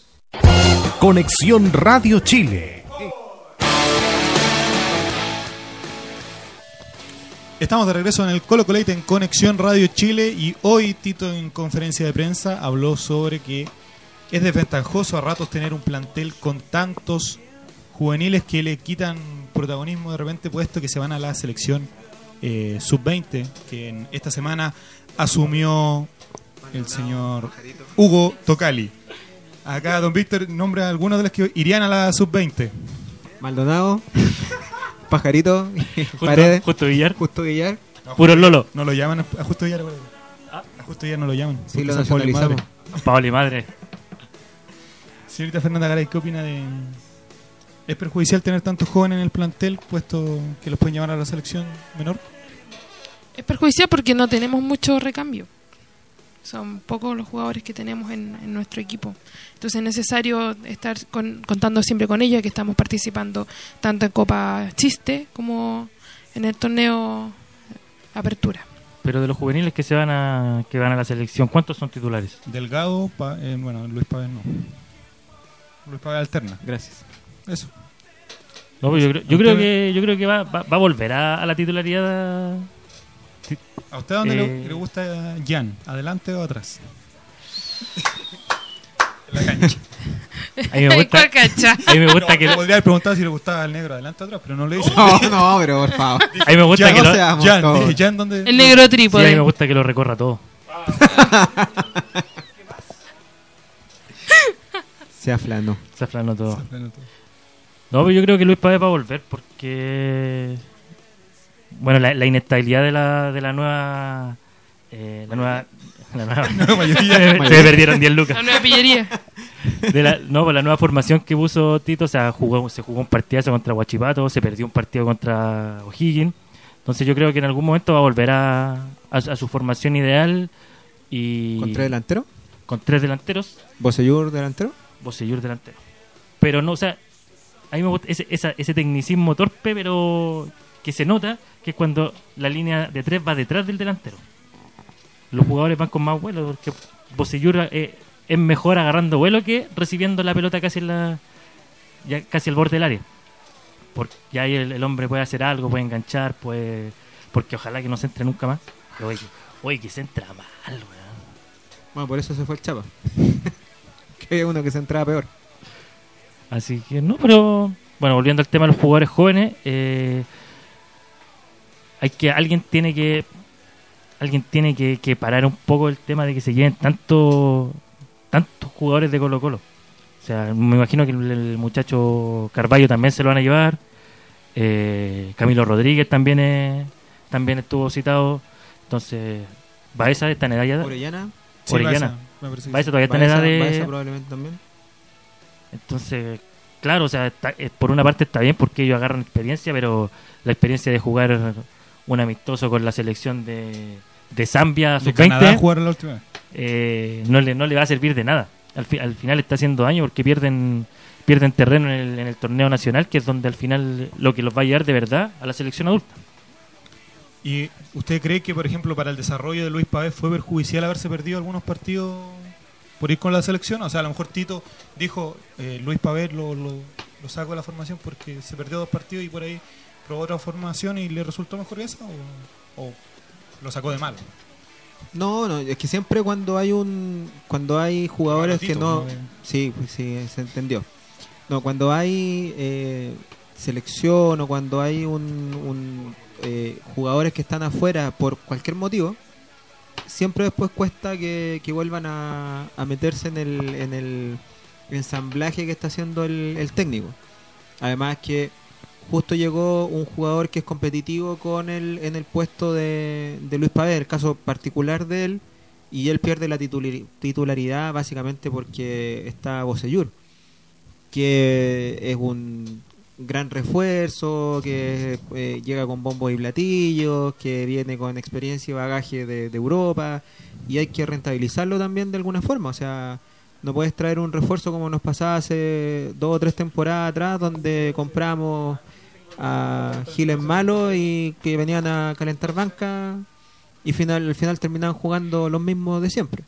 Conexión Radio Chile. Estamos de regreso en el Colo Colate en Conexión Radio Chile y hoy Tito en conferencia de prensa habló sobre que es desventajoso a ratos tener un plantel con tantos juveniles que le quitan protagonismo de repente puesto que se van a la selección eh, sub-20 que en esta semana asumió el señor Hugo Tocali. Acá don Víctor nombra algunos de los que irían a la sub-20. Maldonado, Pajarito, Justo- Paredes, Justo Villar. Justo Villar. Puro Lolo. No lo llaman a Justo Villar. güey. A Justo Villar no lo llaman. Sí, lo y nacionalizamos. madre. Paoli madre. Señorita Fernanda Garay, ¿qué opina de... ¿Es perjudicial tener tantos jóvenes en el plantel, puesto que los pueden llevar a la selección menor? Es perjudicial porque no tenemos mucho recambio. Son pocos los jugadores que tenemos en, en nuestro equipo. Entonces es necesario estar con- contando siempre con ellos, que estamos participando tanto en Copa Chiste como en el torneo Apertura. Pero de los juveniles que se van a que van a la selección, ¿cuántos son titulares? Delgado, Pa- eh, bueno, Luis Pávez no. Luis Pávez alterna. Gracias. Eso. No, pues yo creo, yo creo que yo creo que va, va, va a volver a, a la titularidad. ¿A usted dónde le- Eh, le, gusta Jan? ¿Adelante o atrás? en la cancha. A mí me gusta, ¿Cuál cancha? a mí me gusta No, que le podría haber preguntado si le gustaba el negro adelante o atrás, pero no le hice. No, no, pero por favor. a mí me gusta Jan, que no lo, seamos Jan, dije, Jan, ¿dónde? El negro sí, a trípode. mí me gusta que lo recorra todo. Se aflanó. Se aflanó todo. No, pero yo creo que Luis Pávez va a volver porque. Bueno, la, la inestabilidad de la, de la nueva. eh, la nueva. La nueva Nueva mayoría. se, perdieron 10 lucas. La nueva pillería. De la, no, pues la nueva formación que puso Tito, o sea, jugó, se jugó un partidazo contra Huachipato, se perdió un partido contra O'Higgins. Entonces yo creo que en algún momento va a volver a, a, a su formación ideal Y ¿Con tres delanteros? Con tres delanteros. ¿Bosellur delantero? Bosellur delantero. Pero no, o sea, a mí me gusta ese, esa- ese tecnicismo torpe, pero que se nota que es cuando la línea de tres va detrás del delantero. Los jugadores van con más vuelo, porque Bosellur eh, es mejor agarrando vuelo que recibiendo la pelota casi en la ya casi al borde del área. Porque ya ahí el, el hombre puede hacer algo, puede enganchar, puede porque ojalá que no se entre nunca más. Pero oye, oye, que se entra mal, weón. Bueno, por eso se fue el Chapa. que había uno que se entraba peor. Así que no, pero bueno, volviendo al tema de los jugadores jóvenes, eh, hay que alguien tiene que alguien tiene que, que parar un poco el tema de que se lleven tanto tantos jugadores de Colo Colo. O sea, me imagino que el, el muchacho Carballo también se lo van a llevar. Eh, Camilo Rodríguez también es- también estuvo citado. Entonces, Baeza está en edad ya. Orellana. Sí, Orellana. Baeza, Baeza todavía está en edad de. Baeza probablemente también. Entonces, claro, o sea, está- eh, por una parte está bien porque ellos agarran experiencia, pero la experiencia de jugar un amistoso con la selección de, de Zambia De Canadá sub-20 jugaron la última vez. eh, no, le, no le va a servir de nada. Al, fi- al final está haciendo daño porque pierden pierden terreno en el, en el torneo nacional, que es donde al final lo que los va a llevar de verdad a la selección adulta. ¿Y usted cree que, por ejemplo, para el desarrollo de Luis Pavés fue perjudicial haberse perdido algunos partidos por ir con la selección? O sea, a lo mejor Tito dijo, eh, Luis Pavés lo, lo, lo saco de la formación porque se perdió dos partidos y por ahí probó otra formación y le resultó mejor esa o, o lo sacó de mal. No, no, es que siempre cuando hay un cuando hay jugadores que no ¿no? sí, pues sí, se entendió. No, cuando hay eh, selección o cuando hay un, un, eh, jugadores que están afuera por cualquier motivo, siempre después cuesta que, que vuelvan a, a meterse en el, en el ensamblaje que está haciendo el, el técnico. Además que justo llegó un jugador que es competitivo con el, en el puesto de, de Luis Pavés, el caso particular de él, y él pierde la titulari- titularidad básicamente porque está Bosellur, que es un gran refuerzo, que eh, llega con bombos y platillos, que viene con experiencia y bagaje de, de Europa, y hay que rentabilizarlo también de alguna forma, o sea, no puedes traer un refuerzo como nos pasaba hace dos o tres temporadas atrás, donde compramos a Giles Malo y que venían a calentar banca y final, al final terminaban jugando los mismos de siempre.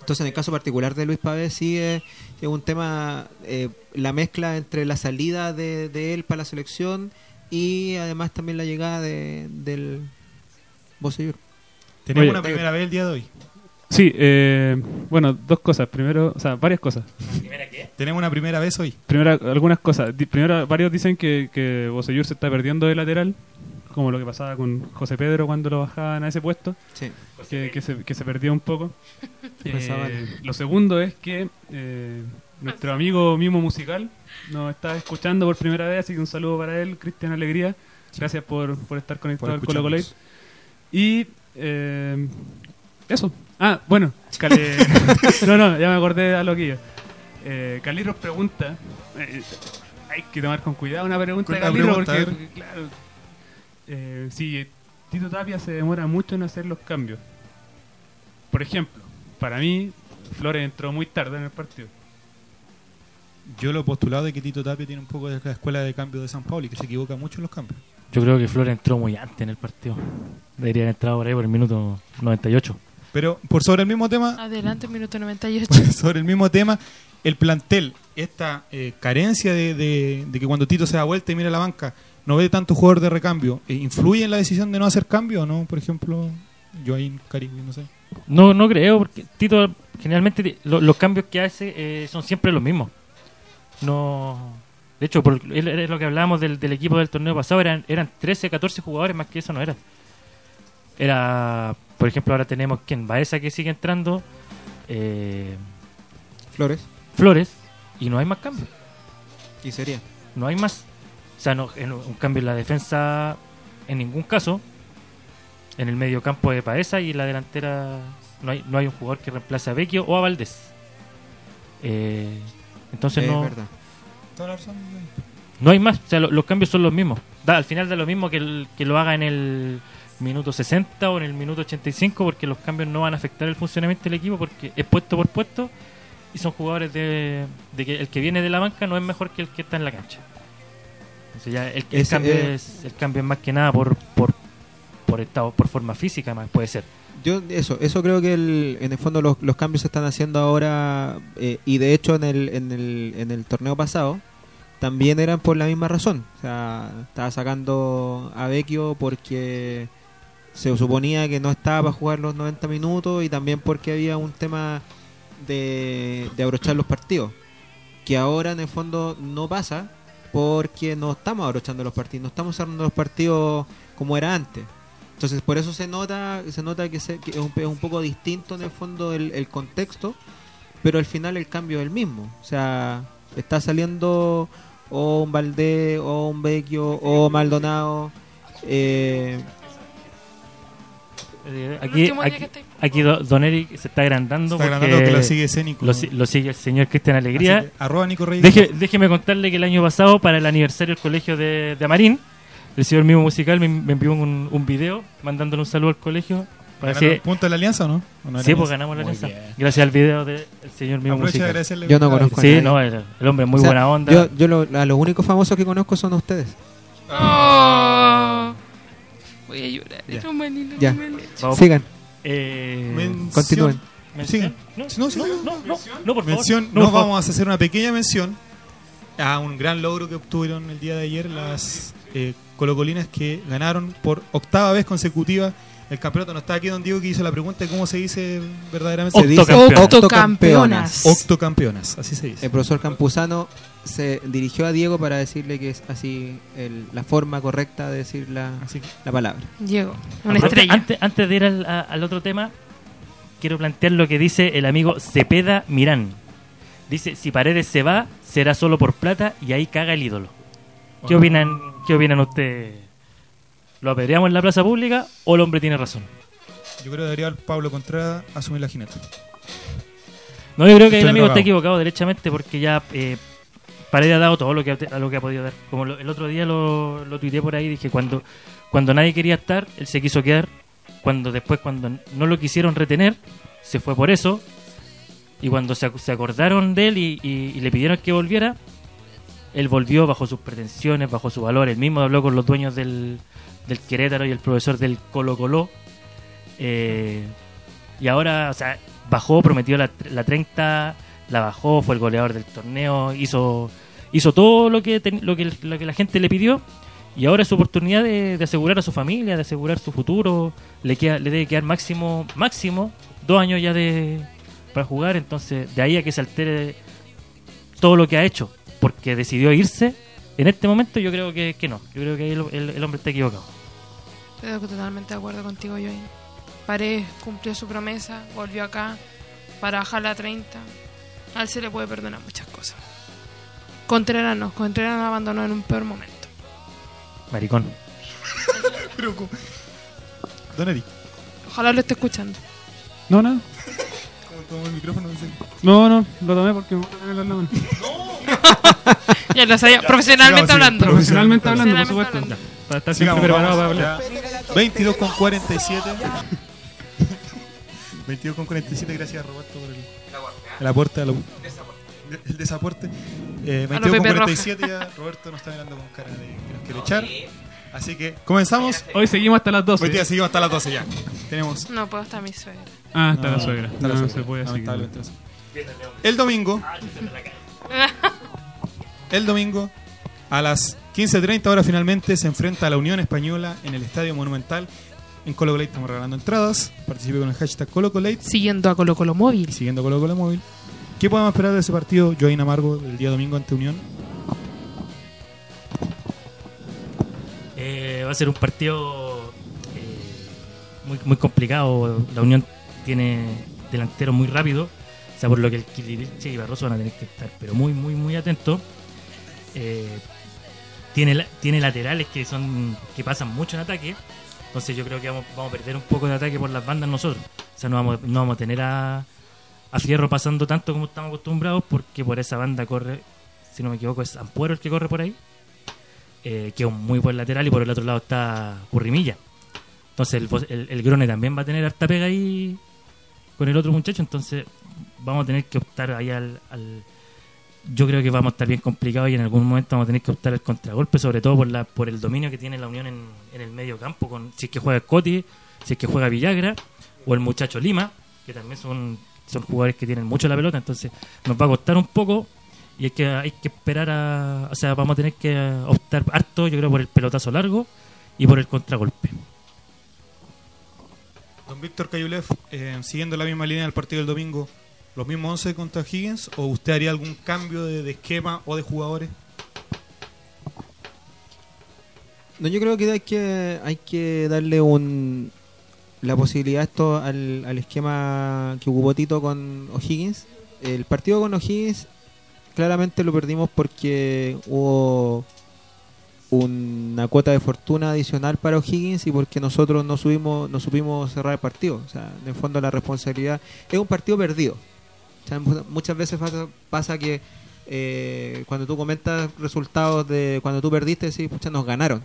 Entonces, en el caso particular de Luis Pavés, sí es, es un tema, eh, la mezcla entre la salida de, de él para la selección y además también la llegada de, del Bosellur. Tenemos Oye. una primera vez el día de hoy. Sí, eh, bueno, dos cosas. Primero, o sea, varias cosas. Tenemos una primera vez hoy. Primero, algunas cosas. Di- Primero, varios dicen que, que Bosellur se está perdiendo de lateral, como lo que pasaba con José Pedro cuando lo bajaban a ese puesto. Sí. Que, que se, que se perdió un poco. Eh, lo segundo es que eh, nuestro amigo Mimo Musical nos está escuchando por primera vez, así que un saludo para él, Cristian Alegría. Gracias por, por estar conectado Por al Colo escucharnos. Colate. Y eh, eso. Ah, bueno. Cale- no, no, ya me acordé a lo que. Eh, Calirros pregunta. eh, hay que tomar con cuidado una pregunta de pregunta, porque, claro, eh, si Tito Tapia se demora mucho en hacer los cambios. Por ejemplo, para mí, Flores entró muy tarde en el partido. Yo lo he postulado de que Tito Tapia tiene un poco de la escuela de cambio de San Paulo y que se equivoca mucho en los cambios. Yo creo que Flores entró muy antes en el partido. Debería haber entrado por ahí por el minuto 98. Pero por sobre el mismo tema, Adelante, minuto 98. sobre el mismo tema, el plantel, esta eh, carencia de, de- de que cuando Tito se da vuelta y mira la banca, no ve tanto jugador de recambio, eh, ¿influye en la decisión de no hacer cambio o no? Por ejemplo, Joaquín Caribe, no sé. No, no creo, porque Tito generalmente lo- los cambios que hace eh, son siempre los mismos. No. De hecho, por, es es lo que hablábamos del, del equipo del torneo pasado, eran, eran 13, 14 jugadores, más que eso no era. Era, por ejemplo, ahora tenemos quien Baeza que sigue entrando, eh, Flores. Flores, y no hay más cambios. Y sería. No hay más. O sea, no, en un cambio en la defensa en ningún caso. En el medio campo de Paesa y en la delantera no hay, no hay un jugador que reemplace a Vecchio o a Valdés. Eh, entonces Es no, verdad. No hay más. O sea, lo- los cambios son los mismos. Da, al final da lo mismo que, el- que lo haga en el minuto 60 o en el minuto 85 porque los cambios no van a afectar el funcionamiento del equipo porque es puesto por puesto y son jugadores de, de que el que viene de la banca no es mejor que el que está en la cancha. Entonces ya el, el cambio eh, es el cambio es más que nada por por por estado por forma física más puede ser. Yo eso, eso creo que el- en el fondo los, los cambios se están haciendo ahora eh, y de hecho en el, en, el, en el torneo pasado también eran por la misma razón. O sea, estaba sacando a Vecchio porque se suponía que no estaba para jugar los 90 minutos y también porque había un tema de, de abrochar los partidos. Que ahora en el fondo no pasa porque no estamos abrochando los partidos, no estamos cerrando los partidos como era antes. Entonces por eso se nota, se nota que, se- es, un, es un poco distinto en el fondo el, el contexto, pero al final el cambio es el mismo. O sea, está saliendo o un Valdés, o un Vecchio, o Maldonado. Eh, Eh, Aquí, aquí, aquí Do- Don Eric se está agrandando. Está porque agrandando que lo sigue ese Nico. Lo, lo sigue el señor Cristian Alegría. Que, arroba Nico Reyes. Deje- déjeme contarle que el año pasado, para el aniversario del colegio de, de Amarín, el señor Mimo Musical me, me envió un, un video mandándole un saludo al colegio. Para ¿Ganaron decir- punto de la alianza o no? ¿O no sí, pues ganamos la alianza. bien. Gracias al video del señor Mimo Aprovecho de Musical. Yo no conozco a Sí, nadie. no, el, el hombre es muy o sea, buena onda. Yo, yo lo- a los únicos famosos que conozco son ustedes. Oh. Voy a llorar. Ya. No, manito, Ya. no me leche. Vamos. Sigan. Eh, Mención- Continúen. ¿mención? Sigan. No, No, no, sigan. no, no, no, por favor. Mención, No, no, favor. vamos a hacer una pequeña mención a un gran logro que obtuvieron el día de ayer las eh, colocolinas que ganaron por octava vez consecutiva el campeonato. No está aquí Don Diego que hizo la pregunta de cómo se dice verdaderamente. Se dice Octocampeonas. octocampeonas. Octocampeonas, así se dice. El profesor Campuzano se dirigió a Diego para decirle que es así el- la forma correcta de decir la, Así que- la palabra. Diego, una estrella. Antes, antes de ir al, a- al otro tema, quiero plantear lo que dice el amigo Cepeda Mirán. Dice, si Paredes se va, será solo por plata y ahí caga el ídolo. ¿Qué opinan, qué opinan ustedes? ¿Lo apedreamos en la plaza pública o el hombre tiene razón? Yo creo que debería Pablo Contreras asumir la jineta. No, yo creo que Estoy el amigo está equivocado derechamente porque ya eh, Paredes ha dado todo lo que, ha- a lo que ha podido dar. Como lo- el otro día lo, lo tuiteé por ahí, dije, cuando, cuando nadie quería estar, él se quiso quedar. Cuando después, cuando no lo quisieron retener, se fue por eso. Y cuando se, ac- se acordaron de él y, y- y le pidieron que volviera, él volvió bajo sus pretensiones, bajo su valor. Él mismo habló con los dueños del, del Querétaro y el profesor del Colo Colo. Eh, y ahora, o sea, bajó, prometió la, la 30, la bajó, fue el goleador del torneo, hizo hizo todo lo que, ten- lo que, lo que la gente le pidió. Y ahora es su oportunidad de, de asegurar a su familia, de asegurar su futuro. Le, queda, le debe quedar máximo, máximo dos años ya de para jugar. Entonces, de ahí a que se altere todo lo que ha hecho, porque decidió irse. En este momento, yo creo que, que no. Yo creo que ahí el, el- el hombre está equivocado. Estoy totalmente de acuerdo contigo, Join. Paredes cumplió su promesa, volvió acá para bajar la 30. A él se le puede perdonar muchas cosas. Contreras no, Contreras nos abandonó en un peor momento. Maricón. Pero. Don Eric, Ojalá lo esté escuchando. No, nada. ¿Cómo tomó el micrófono? No sé. No, no, lo tomé porque me voy a cagar la mano. Ya lo sabía, profesionalmente sigamos, hablando. Profesionalmente hablando, por supuesto. hablando. Para estar siempre Sigamos, preparado para hablar. ya. 22 con 47. 22 con 47, gracias Roberto por el, el aporte. a lo- el desaporte. Eh, A lo 22 con Pepe Roja. 47 ya Roberto nos está mirando con cara de que nos quiere echar. Así que comenzamos. Hoy seguimos hasta las 12. Hoy día seguimos hasta las 12 ya. Tenemos. No puedo estar mi suegra. Ah, está No, la suegra. está la no suegra, se puede así. se El domingo, el domingo, a las 15.30 horas finalmente se enfrenta a la Unión Española en el Estadio Monumental. En Colo Colate estamos regalando entradas. Participe con el hashtag Colo Colate Siguiendo a Colo Colo Móvil. siguiendo Colo Colo Móvil. ¿Qué podemos esperar de ese partido, Joaquín Amargo, del día domingo ante Unión? Va a ser un partido eh, muy, muy complicado. La Unión tiene delantero muy rápido. O sea, por lo que el Kiliche y Barroso van a tener que estar, pero muy, muy, muy atentos. Eh, tiene, tiene laterales que son que pasan mucho en ataque. Entonces yo creo que vamos, vamos a perder un poco de ataque por las bandas nosotros. O sea, no vamos, no vamos a tener a, a Fierro pasando tanto como estamos acostumbrados porque por esa banda corre, si no me equivoco, es Ampuero el que corre por ahí. Eh, que es un muy buen lateral y por el otro lado está Currimilla. Entonces el, el, el Grone también va a tener harta pega ahí con el otro muchacho, entonces vamos a tener que optar ahí al, al- yo creo que vamos a estar bien complicados y en algún momento vamos a tener que optar al contragolpe, sobre todo por la por el dominio que tiene la Unión en, en el medio campo, con si es que juega Coti, si es que juega Villagra o el muchacho Lima, que también son, son jugadores que tienen mucho la pelota, entonces nos va a costar un poco y hay que, hay que esperar a, o sea, vamos a tener que optar harto, yo creo, por el pelotazo largo y por el contragolpe. Don Víctor Cayulev, eh, siguiendo la misma línea del partido del domingo, ¿los mismos 11 contra Higgins o usted haría algún cambio de, de esquema o de jugadores? No, yo creo que hay que, hay que darle un la posibilidad esto al, al esquema que ocupó Tito con O'Higgins. El partido con O'Higgins claramente lo perdimos porque hubo una cuota de fortuna adicional para O'Higgins y porque nosotros no subimos no supimos cerrar el partido. O sea, en el fondo la responsabilidad es un partido perdido. Muchas veces pasa, que eh, cuando tú comentas resultados de cuando tú perdiste, decís, pucha, nos ganaron.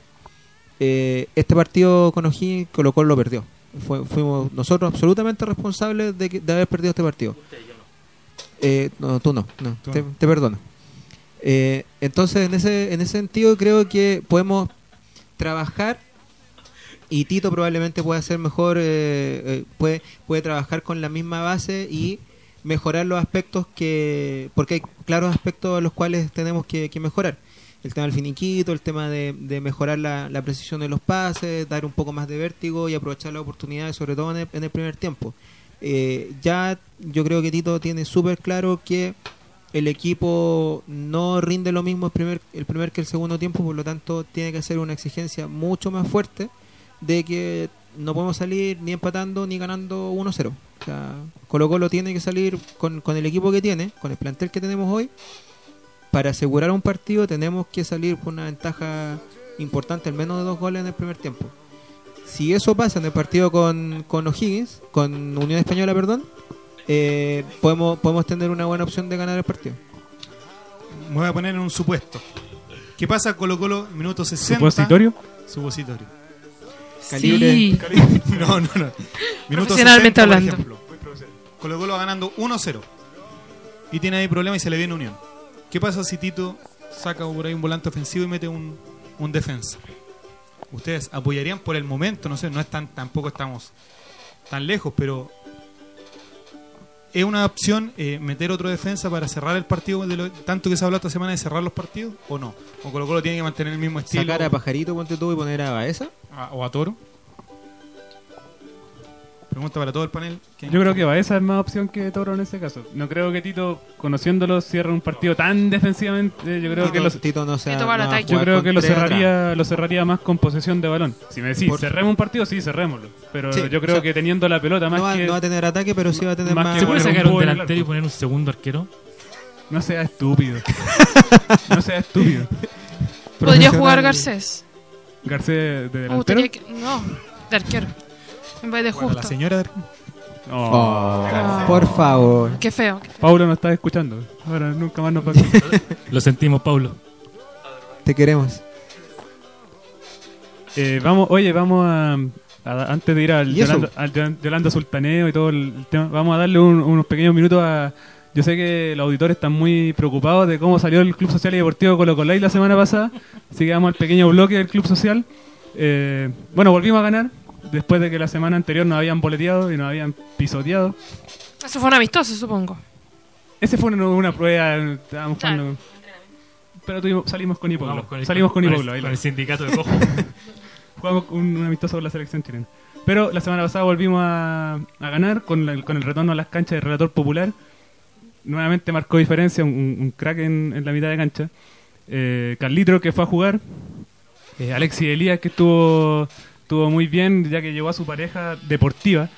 Eh, este partido con O'Higgins, Colo Colo lo perdió. Fue- fuimos nosotros absolutamente responsables de, de haber perdido este partido. Eh, no, tú no, no, Tú te, te perdono. Eh, entonces, en ese, en ese sentido, creo que podemos trabajar y Tito probablemente puede hacer mejor, eh, eh, puede, puede trabajar con la misma base y mejorar los aspectos que, porque hay claros aspectos a los cuales tenemos que, que mejorar. El tema del finiquito, el tema de, de mejorar la, la precisión de los pases, dar un poco más de vértigo y aprovechar las oportunidades, sobre todo en el, en el primer tiempo. Eh, ya yo creo que Tito tiene súper claro que el equipo no rinde lo mismo el primer, el primer que el segundo tiempo, por lo tanto tiene que hacer una exigencia mucho más fuerte de que no podemos salir ni empatando ni ganando 1-0. O sea, Colo Colo tiene que salir con, con el equipo que tiene, con el plantel que tenemos hoy. Para asegurar un partido tenemos que salir con una ventaja importante, al menos de dos goles en el primer tiempo. Si eso pasa en el partido con, con O'Higgins, con Unión Española, perdón, eh, podemos, podemos tener una buena opción de ganar el partido. Me voy a poner en un supuesto. ¿Qué pasa Colo Colo minuto 60? ¿Supositorio? Supositorio. Sí. Calibre- No, no, no. Minuto Profesionalmente 60, por hablando. ejemplo. Colo Colo va ganando 1-0. Y tiene ahí problemas y se le viene Unión. ¿Qué pasa si Tito saca por ahí un volante ofensivo y mete un, un defensa? Ustedes apoyarían por el momento, no sé, no es tan, tampoco estamos tan lejos, pero ¿es una opción eh, meter otro defensa para cerrar el partido, de lo- tanto que se ha hablado esta semana de cerrar los partidos, o no? ¿O Colo Colo tiene que mantener el mismo estilo? Sacar a Pajarito, ponte tú y poner a Baeza. a- o a Toro? Pregunta para todo el panel. ¿Quién- Yo creo que Baeza es más opción que Toro en ese caso. No creo que Tito, conociéndolo, cierre un partido tan defensivamente. Yo creo Tito- que los, Tito no se Tito va al no va a ataque. yo creo que lo cerraría, lo cerraría más con posesión de balón. Si me decís, Por- cerremos un partido, sí, cerrémoslo. Pero Sí, yo creo o sea, que teniendo la pelota más no, va, que. no va a tener ataque, pero sí va a tener más más. que ¿Se puede un sacar un delantero y poner un segundo arquero? No sea estúpido. no sea estúpido. Podría jugar. Garcés. Garcés de delantero. que. No, de arquero. En vez de Bueno, justo. la señora de- Oh. Oh, por favor. Qué feo. Paulo nos está escuchando. Ahora nunca más nos va a. Lo sentimos, Paulo. Te queremos. Eh, vamos, oye, vamos a, a- antes de ir al. Yolanda, al Yolan- Yolanda Sultaneo y todo el, el tema, vamos a darle un- unos pequeños minutos a. Yo sé que los auditores están muy preocupados de cómo salió el Club Social y Deportivo Colo Colay la semana pasada, así que vamos al pequeño bloque del Club Social. Eh, bueno, volvimos a ganar después de que la semana anterior nos habían boleteado y nos habían pisoteado. Eso fue un amistoso, supongo. Ese fue una, una prueba, estábamos Claro. jugando- Pero tuvimos- salimos con Hipoglo. Vamos el- salimos con con el- Hipoglo. ahí con el sindicato de cojo. Jugamos un, un amistoso con la selección chilena. Pero la semana pasada volvimos a, a ganar con, la- con el retorno a las canchas del relator popular. Nuevamente marcó diferencia, un, un crack en, en la mitad de cancha. Eh, Carlitro que fue a jugar. Eh, Alexis Elías que estuvo, estuvo muy bien ya que llegó a su pareja deportiva.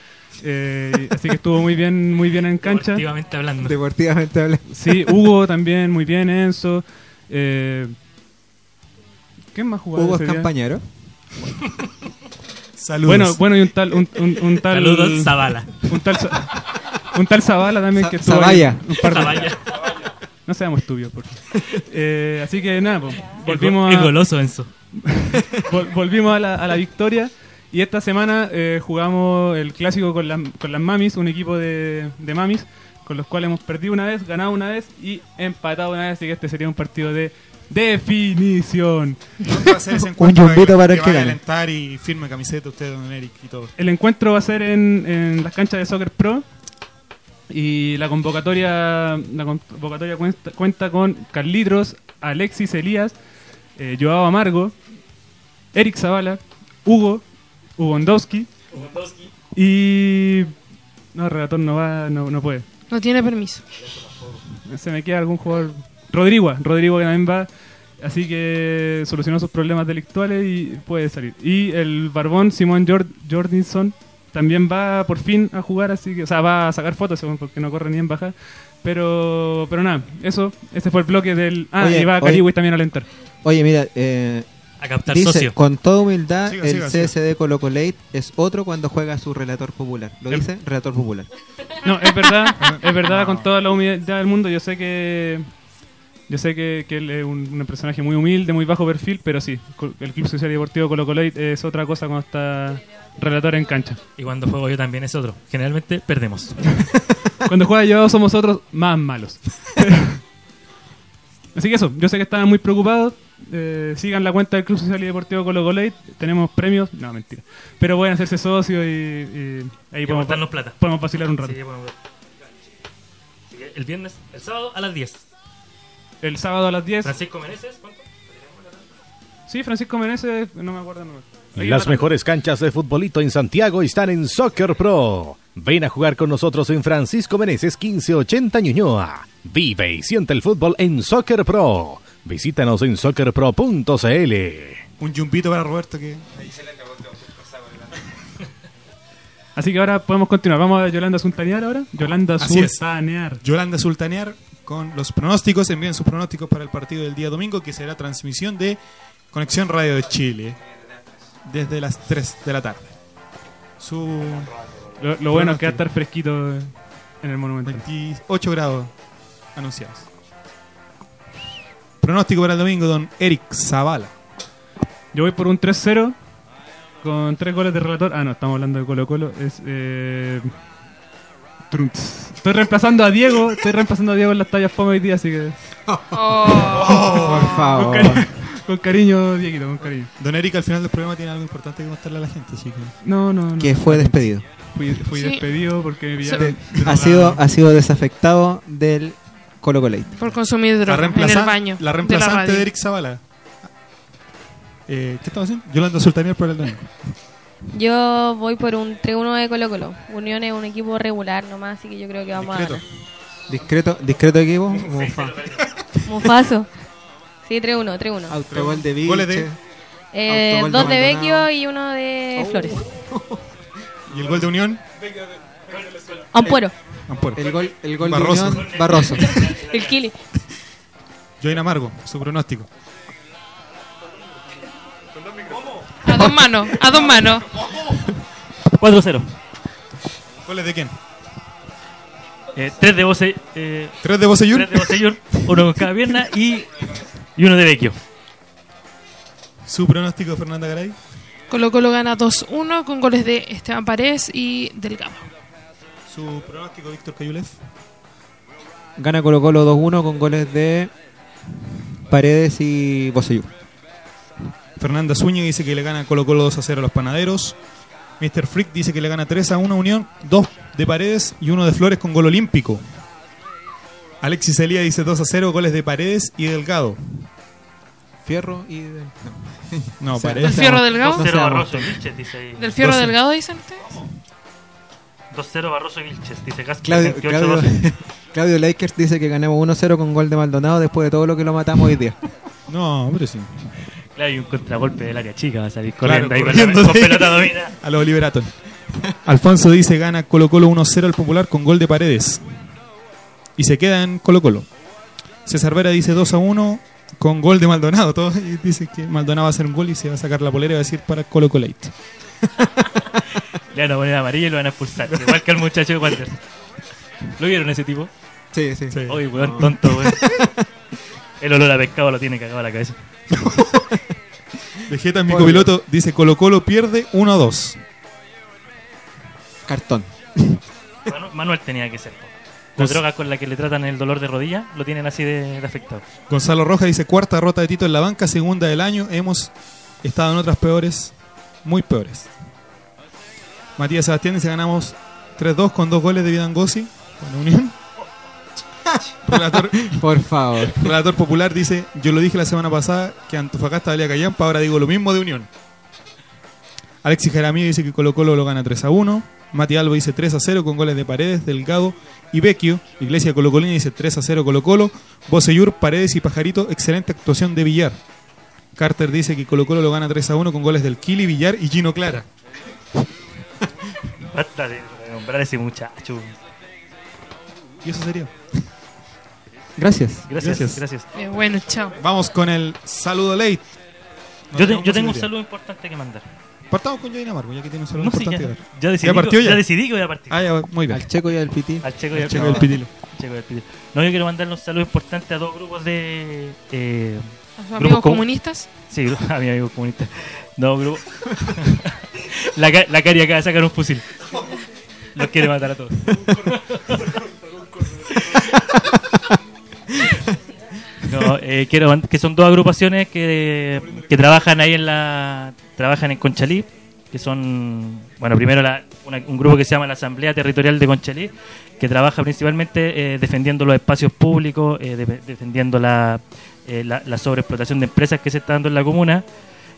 Eh, así que estuvo muy bien, muy bien en cancha. Deportivamente hablando. Deportivamente hablando. Sí, Hugo también muy bien, Enzo. Eh, ¿Quién más jugó Hugo ese es día? campañero. Saludos. Bueno, bueno y un tal, un, un- un tal Saludos, Zavala. Un tal, un tal Zavala también Za- que estuvo Zavalla. ahí un par de- Zavalla. No seamos estúpidos, por favor. Eh, así que nada, pues, volvimos Es a, goloso, Enzo. vol- volvimos a la, a la victoria Y esta semana eh, jugamos el clásico con, las- con las mamis, un equipo de, de mamis, con los cuales hemos perdido una vez, ganado una vez y empatado una vez, así que este sería un partido de definición. ¿Dónde va a ser ese Un encuentro yumbito para el que que gane. alentar y firme camiseta usted, don Eric, y todo? El encuentro va a ser en, en las canchas de Soccer Pro y la convocatoria la convocatoria cuenta, cuenta con Carlitos, Alexis Elías, eh, Joao Amargo, Eric Zavala, Hugo, Ugondowski y... No, el relator no va, no, no puede. No tiene permiso. Se me queda algún jugador. Rodrigo, Rodrigo que también va. Así que solucionó sus problemas delictuales y puede salir. Y el barbón Simón Jord Jordinson también va por fin a jugar, así que, o sea, va a sacar fotos según porque no corre ni en baja. Pero, pero nada, eso, ese fue el bloque del. Ah, Oye, y va oye. Cariwis también a alentar. Oye, mira, eh, A captar dice, socio. con toda humildad, Siga, el siga, siga. CSD Colo Colate es otro cuando juega su relator popular. ¿Lo Em- dice? Relator popular. No, es verdad, es verdad, con toda la humildad del mundo. Yo sé que. Yo sé que, que él es un, un personaje muy humilde, muy bajo perfil, pero sí, el Club Social y Deportivo Colo Colo es otra cosa cuando está relator en cancha. Y cuando juego yo también es otro. Generalmente perdemos. Cuando juega yo somos otros más malos. Así que eso, yo sé que estaban muy preocupados. Eh, sigan la cuenta del Club Social y Deportivo Colo Colate. Tenemos premios. No, mentira. Pero pueden hacerse socios y, y ahí podemos, aportarnos plata. podemos vacilar un rato. Sí, podemos ver. Así que El viernes, el sábado a las 10. El sábado a las 10. Francisco Meneses, ¿cuánto? Sí, Francisco Meneses, no me acuerdo el Las mejores canchas de futbolito en Santiago están en Soccer Pro. Ven a jugar con nosotros en Francisco Meneses 1580 Ñuñoa. Vive y siente el fútbol en Soccer Pro. Visítanos en soccerpro.cl. Un yumbito para Roberto que... Así que ahora podemos continuar. Vamos a Yolanda Sultanear ahora. Yolanda Así es. Sultanear. Yolanda Sultanear con los pronósticos. Envíen sus pronósticos para el partido del día domingo, que será transmisión de Conexión Radio de Chile. Desde las 3 de la tarde. Su Lo, lo bueno es que va a estar fresquito en el monumento. 28 grados anunciados. Pronóstico para el domingo, don Eric Zavala. Yo voy por un 3-0 con tres goles de relator. Ah, no, estamos hablando de Colo Colo. Es, eh, Trunks. Estoy reemplazando a Diego. Estoy reemplazando a Diego en las tallas fome hoy día, así que. Oh, por favor. Con, cari- con cariño, Dieguito, con cariño. Don Eric al final del programa tiene algo importante que mostrarle a la gente, así que... No, no, no. Que fue despedido. Fui, fui Sí. despedido porque me Ha pillaron. sido, ha sido desafectado del Colo Colate. Por consumir La, droga en el baño. la de reemplazante de, Eric Zavala. Eh, ¿Qué estamos haciendo? Yolanda Sultanear para el domingo. Yo voy por un 3-1 de Colo Colo. Unión es un equipo regular nomás, así que yo creo que vamos Discreto. a ganar. Discreto, discreto equipo. Mufa. Mufaso. Sí, 3-1, 3-1. Autogol de Goles de- Vilche. Eh, dos de. Vecchio y uno de Oh. Flores. ¿Y el gol de Unión? Ampuero. Ampuero. El gol, el gol Barroso. de Unión, Barroso. El Kili. Join Amargo, su pronóstico. A dos manos, a dos manos. 4-0. ¿Goles de quién? Eh, tres de Bose, eh, ¿Tres de Bosellur? tres de Bosellur, uno con cada pierna y, y uno de Vecchio. ¿Su pronóstico, Fernanda Garay? Colo Colo gana 2-1 con goles de Esteban Paredes y Delgado. ¿Su pronóstico, Víctor Cayulev? Gana Colo Colo 2-1 con goles de Paredes y Bosellú. Fernanda Zúñiga dice que le gana Colo Colo 2 a 0 a los panaderos. Mr. Freak dice que le gana 3 a 1 a Unión, 2 de Paredes y 1 de Flores con gol olímpico. Alexis Elía dice 2 a 0, goles de Paredes y Delgado. Fierro y... de- No, O sea, Paredes. ¿Del Fierro Delgado? 2-0 dice ahí. ¿Del Fierro 12. Delgado dicen ustedes? 2-0 Barroso y Vilches, dice Gaspi. Claudio, 28 Claudio, 12. Claudio Lakers dice que ganamos 1-0 con gol de Maldonado después de todo lo que lo matamos hoy día. No, pero sí. Claro, y un contragolpe del área chica, va a salir Claro, corriendo ahí con, corriendo pelota domina. A los Liberaton. Alfonso dice gana Colo Colo 1-0 al Popular con gol de Paredes. Y se queda en Colo Colo. César Vera dice 2 a 1 con gol de Maldonado. Todo, y dice que Maldonado va a hacer un gol y se va a sacar la polera y va a decir para Colo Colate. Le van a poner amarilla y lo van a expulsar. Igual que al muchacho de Wander. ¿Lo vieron ese tipo? Sí, sí. Sí. Uy, weón, tonto, weón. El olor a pescado lo tiene cagado a la cabeza. Vegeta, mi copiloto, dice Colo Colo pierde 1-2. Cartón. Manu- Manuel tenía que ser. po. La Gonz- droga con la que le tratan el dolor de rodilla lo tienen así de, de afectado. Gonzalo Roja dice cuarta derrota de Tito en la banca, segunda del año. Hemos estado en otras peores, muy peores. Matías Sebastián dice ganamos 3-2 con dos goles de Vidangosi con la Unión. Relator, Por favor. relator popular dice, yo lo dije la semana pasada que Antofagasta valía callampa, ahora digo lo mismo de Unión. Alexis Jaramillo dice que Colo Colo lo gana 3 a 1. Mati Albo dice 3 a 0 con goles de Paredes, Delgado y Vecchio. Iglesia Colo Colina dice 3 a 0 Colo Colo. Boseyur, Paredes y Pajarito, excelente actuación de Villar. Carter dice que Colo Colo lo gana 3 a 1 con goles del Kili, Villar y Gino Clara. Basta de nombrar a ese muchacho. Y eso sería. Gracias. Gracias, Gracias. gracias. Eh, bueno, chao. Vamos con el saludo late. No Yo, te- tenemos yo tengo un posibilidad. saludo importante que mandar. Partamos con Joina Marco, ya que tiene un saludo No, sí, importante. ya, que dar. ya decidí, ¿Ya partió que- ya? ya decidí que voy a partir. Ah, ya, muy bien. Al Checo y al Piti. Al Checo y Al al, Checo no, y al Pitilo. Checo y al Pitilo. No, yo quiero mandarle un saludo importante a dos grupos de. Eh, ¿A sus grupos amigos com- comunistas? Sí, a mi amigo comunista. No, grupo. la, la Cari acaba de sacar un fusil. Los quiere matar a todos. No, eh, quiero que son dos agrupaciones que, que trabajan ahí en la trabajan en Conchalí, que son bueno primero la- una- un grupo que se llama la Asamblea Territorial de Conchalí, que trabaja principalmente eh, defendiendo los espacios públicos, eh, de- defendiendo la, eh, la, la sobreexplotación de empresas que se está dando en la comuna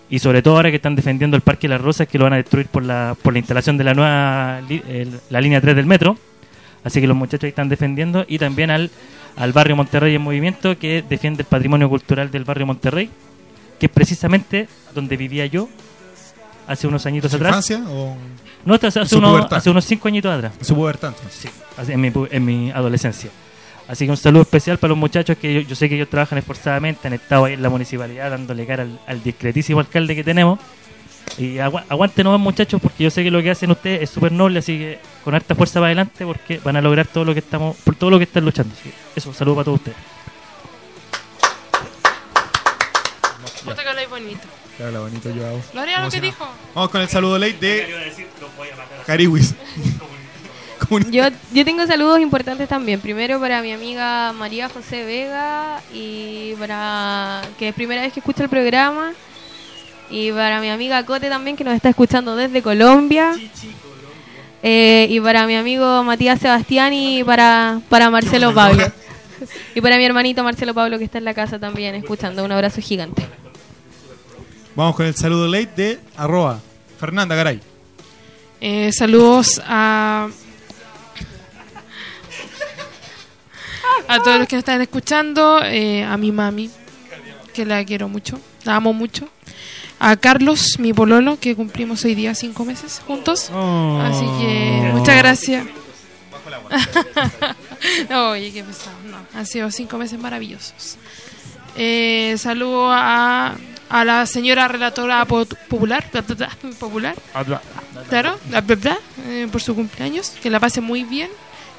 y sobre todo ahora que están defendiendo el Parque Las Rosas que lo van a destruir por la, por la instalación de la nueva li- el- la línea 3 del metro. Así que los muchachos ahí están defendiendo y también al, al barrio Monterrey en movimiento que defiende el patrimonio cultural del barrio Monterrey, que es precisamente donde vivía yo hace unos añitos ¿Su atrás. infancia o No, hace, su unos, hace unos cinco añitos atrás. en su pubertad? entonces? Sí, en mi, en mi adolescencia. Así que un saludo especial para los muchachos que yo, yo sé que ellos trabajan esforzadamente, han estado ahí en la municipalidad dándole cara al, al discretísimo alcalde que tenemos. Y agua, aguante nomás muchachos porque yo sé que lo que hacen ustedes es súper noble, así que con harta fuerza para adelante porque van a lograr todo lo que estamos, por todo lo que están luchando. Así que eso, un saludo para todos ustedes. Que habláis bonito. Habla bonito yo hago. Lo haría lo que dijo. Vamos con el saludo late de Cariwis. Yo, yo tengo saludos importantes también. Primero para mi amiga María José Vega y para que es primera vez que escucha el programa. Y para mi amiga Cote también que nos está escuchando desde Colombia. Eh, y para mi amigo Matías Sebastián y para, para Marcelo Pablo. Y para mi hermanito Marcelo Pablo que está en la casa también escuchando. Un abrazo gigante. Vamos con el saludo late de arroba Fernanda Garay. Eh, saludos a a todos los que nos están escuchando, eh, a mi mami, que la quiero mucho, la amo mucho, a Carlos, mi pololo, que cumplimos hoy día cinco meses juntos, Oh. así que muchas gracias. no, oye, qué pesado, no, han sido cinco meses maravillosos. Eh, saludo a, a la señora relatora po- popular, popular, Claro, la verdad, eh, por su cumpleaños, que la pase muy bien.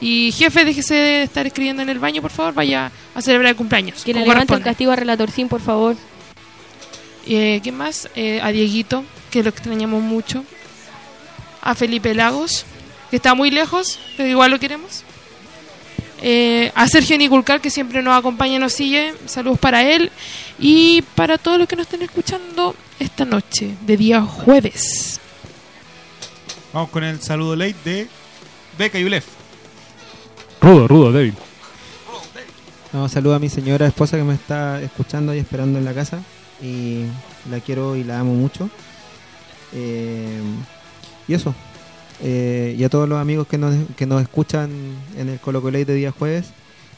Y jefe, déjese de estar escribiendo en el baño, por favor, vaya a celebrar el cumpleaños. Que le levante el castigo a Relatorcín, por favor. Eh, ¿Quién más? Eh, a Dieguito, que lo extrañamos mucho. A Felipe Lagos, que está muy lejos, pero igual lo queremos. Eh, a Sergio Niculcar, que siempre nos acompaña y nos sigue. Saludos para él. Y para todos los que nos estén escuchando esta noche, de día jueves. Vamos con el saludo late de Beca y Blef. Rudo, rudo, débil. No, saludo a mi señora esposa que me está escuchando y esperando en la casa. Y la quiero y la amo mucho. Eh, y eso. Eh, y a todos los amigos que nos, que nos escuchan en el Colo Colate de día jueves.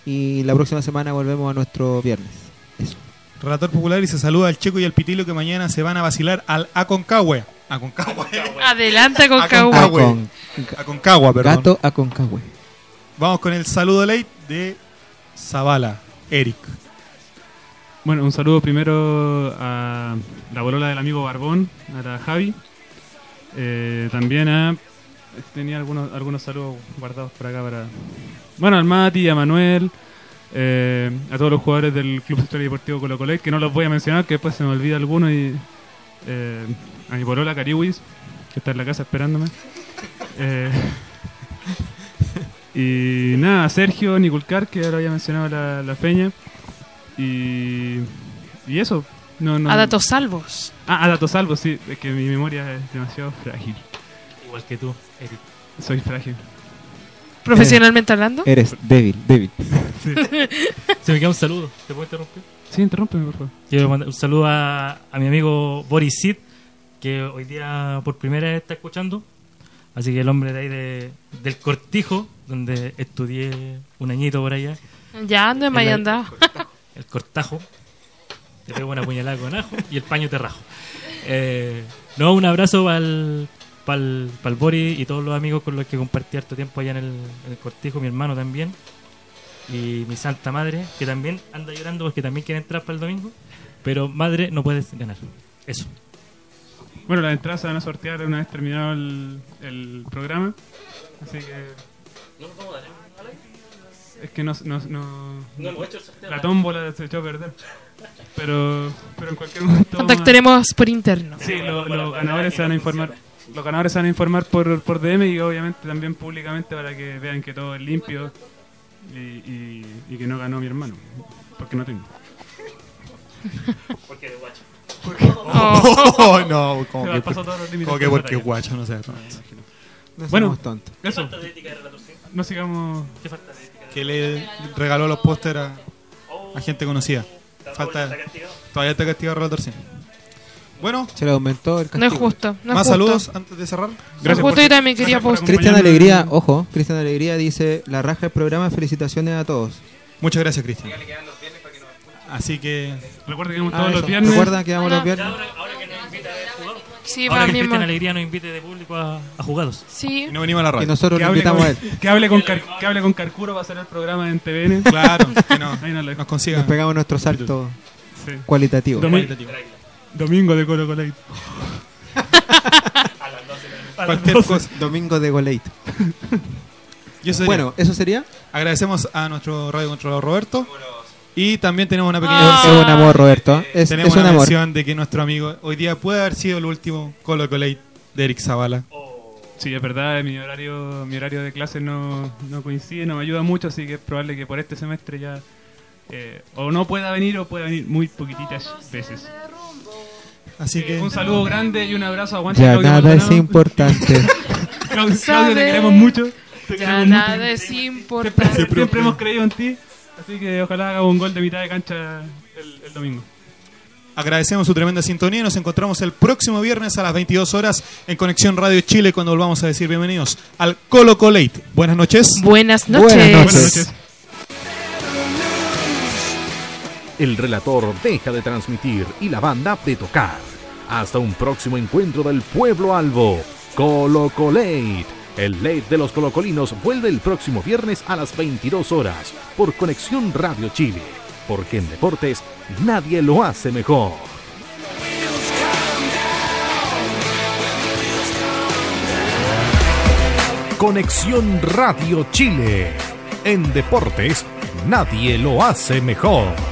Y la próxima semana volvemos a nuestro viernes. Eso. Relator popular y se saluda al Checo y al Pitilo que mañana se van a vacilar al Aconcagua. Aconcagua. Adelante con Aconcagua. Acon- Aconcagua, perdón. Gato Aconcagüe. Vamos con el saludo late de Zavala, Eric. Bueno, un saludo primero a la bolola del amigo Barbón, a la Javi. Eh, también a. Tenía algunos, algunos saludos guardados por acá para. Bueno, al Mati, a Manuel, eh, a todos los jugadores del Club Historia Deportivo Colo Colo, que no los voy a mencionar, que después se me olvida alguno y, eh, a mi polola Cariwis, que está en la casa esperándome. Eh, y nada, a Sergio Niculcar, que ahora había mencionado la, la peña. Y, y eso. No, no, A datos salvos. Ah, a datos salvos, sí. Es que mi memoria es demasiado frágil. Igual que tú, Eric. Soy frágil. Profesionalmente hablando. Eres débil, débil. Se me queda un saludo. ¿Te puedo interrumpir? Sí, interrúmpeme, por favor. Quiero mandar un saludo a, a mi amigo Boris Sid, que hoy día por primera vez está escuchando. Así que el hombre de ahí de, del Cortijo, donde estudié un añito por allá. Ya ando en Mayandá. El cortajo. Te pego una puñalada con ajo y el paño te rajo. Eh, no, un abrazo para el, pa'l, pa'l Boris y todos los amigos con los que compartí harto tiempo allá en el, en el cortijo, mi hermano también. Y mi santa madre, que también anda llorando porque también quiere entrar para el domingo. Pero madre, no puedes ganar. Eso. Bueno, las entradas se van a sortear una vez terminado el, el programa. Así que. Es que no. no, no- No hemos hecho el sorteo. La tómbola se echó a perder. Pero, pero en cualquier momento. vamos a- Contactaremos por interno. Sí, lo- los ganadores se van a informar. Los ganadores se van a informar por, por DM y obviamente también públicamente para que vean que todo es limpio y, y- y que no ganó mi hermano. Porque no tengo. Porque de guacho. Oh, no, como que, pasó todos los límites como que de porque batalla. guacho, no sé. no. No Bueno, somos tontos. ¿Qué eso. falta de ética de relator, sí? No sigamos. ¿Qué falta de ética? Que le regaló los pósteres a, a gente conocida. Falta, todavía está castigado Relator sí. Bueno, Se le aumentó el No es justo. No es más justo. saludos antes de cerrar. No es Gracias justo por- y también quería gracias por post. Cristian. Alegría, ojo, Cristian Alegría dice, la raja del programa, felicitaciones a todos. Muchas gracias, Cristian. Así que Recuerda que vamos Ah, todos los viernes. Recuerda que vamos los viernes. Ahora, ahora que nos invita a jugados. Sí, Ahora va que. Cristian Alegría nos invite de público a, a jugados. Sí. no venimos a la Y radio. nosotros Que hable, invitamos con, a él. que, hable con Car- que hable con Carcuro para hacer el programa en TVN. Claro, que no, Ahí no nos consigan. Nos pegamos nuestro salto Sí. cualitativo. Domi- Domingo de Colo Colo. Cualquier cosa. Domingo de Goleit. Y eso sería. Bueno, ¿eso sería? agradecemos a nuestro radio controlador Roberto. Y también tenemos una pequeña Ah. Es un amor, Roberto. Es, tenemos es un una amor. mención de que nuestro amigo hoy día puede haber sido el último Colo Colate de Eric Zavala. Sí, es verdad, mi horario, mi horario de clase no, no coincide, no me ayuda mucho, así que es probable que por este semestre ya eh, o no pueda venir o pueda venir muy poquititas veces. Así que Un saludo grande y un abrazo. Aguante, Ya Claudio nada es Maldonado. importante. Claudio, Claudio, te queremos mucho. Te Ya queremos nada mucho. es Siempre, importante. siempre hemos creído en ti, así que ojalá haga un gol de mitad de cancha el, el domingo. agradecemos su tremenda sintonía y nos encontramos el próximo viernes a las 22 horas en Conexión Radio Chile cuando volvamos a decir bienvenidos al Colo Colate. Buenas noches. Buenas noches. Buenas noches. El relator deja de transmitir y la banda de tocar. Hasta un próximo encuentro del pueblo albo. Colo Colate. El late de los colocolinos vuelve el próximo viernes a las 22 horas por Conexión Radio Chile. Porque en deportes nadie lo hace mejor. Conexión Radio Chile. En deportes nadie lo hace mejor.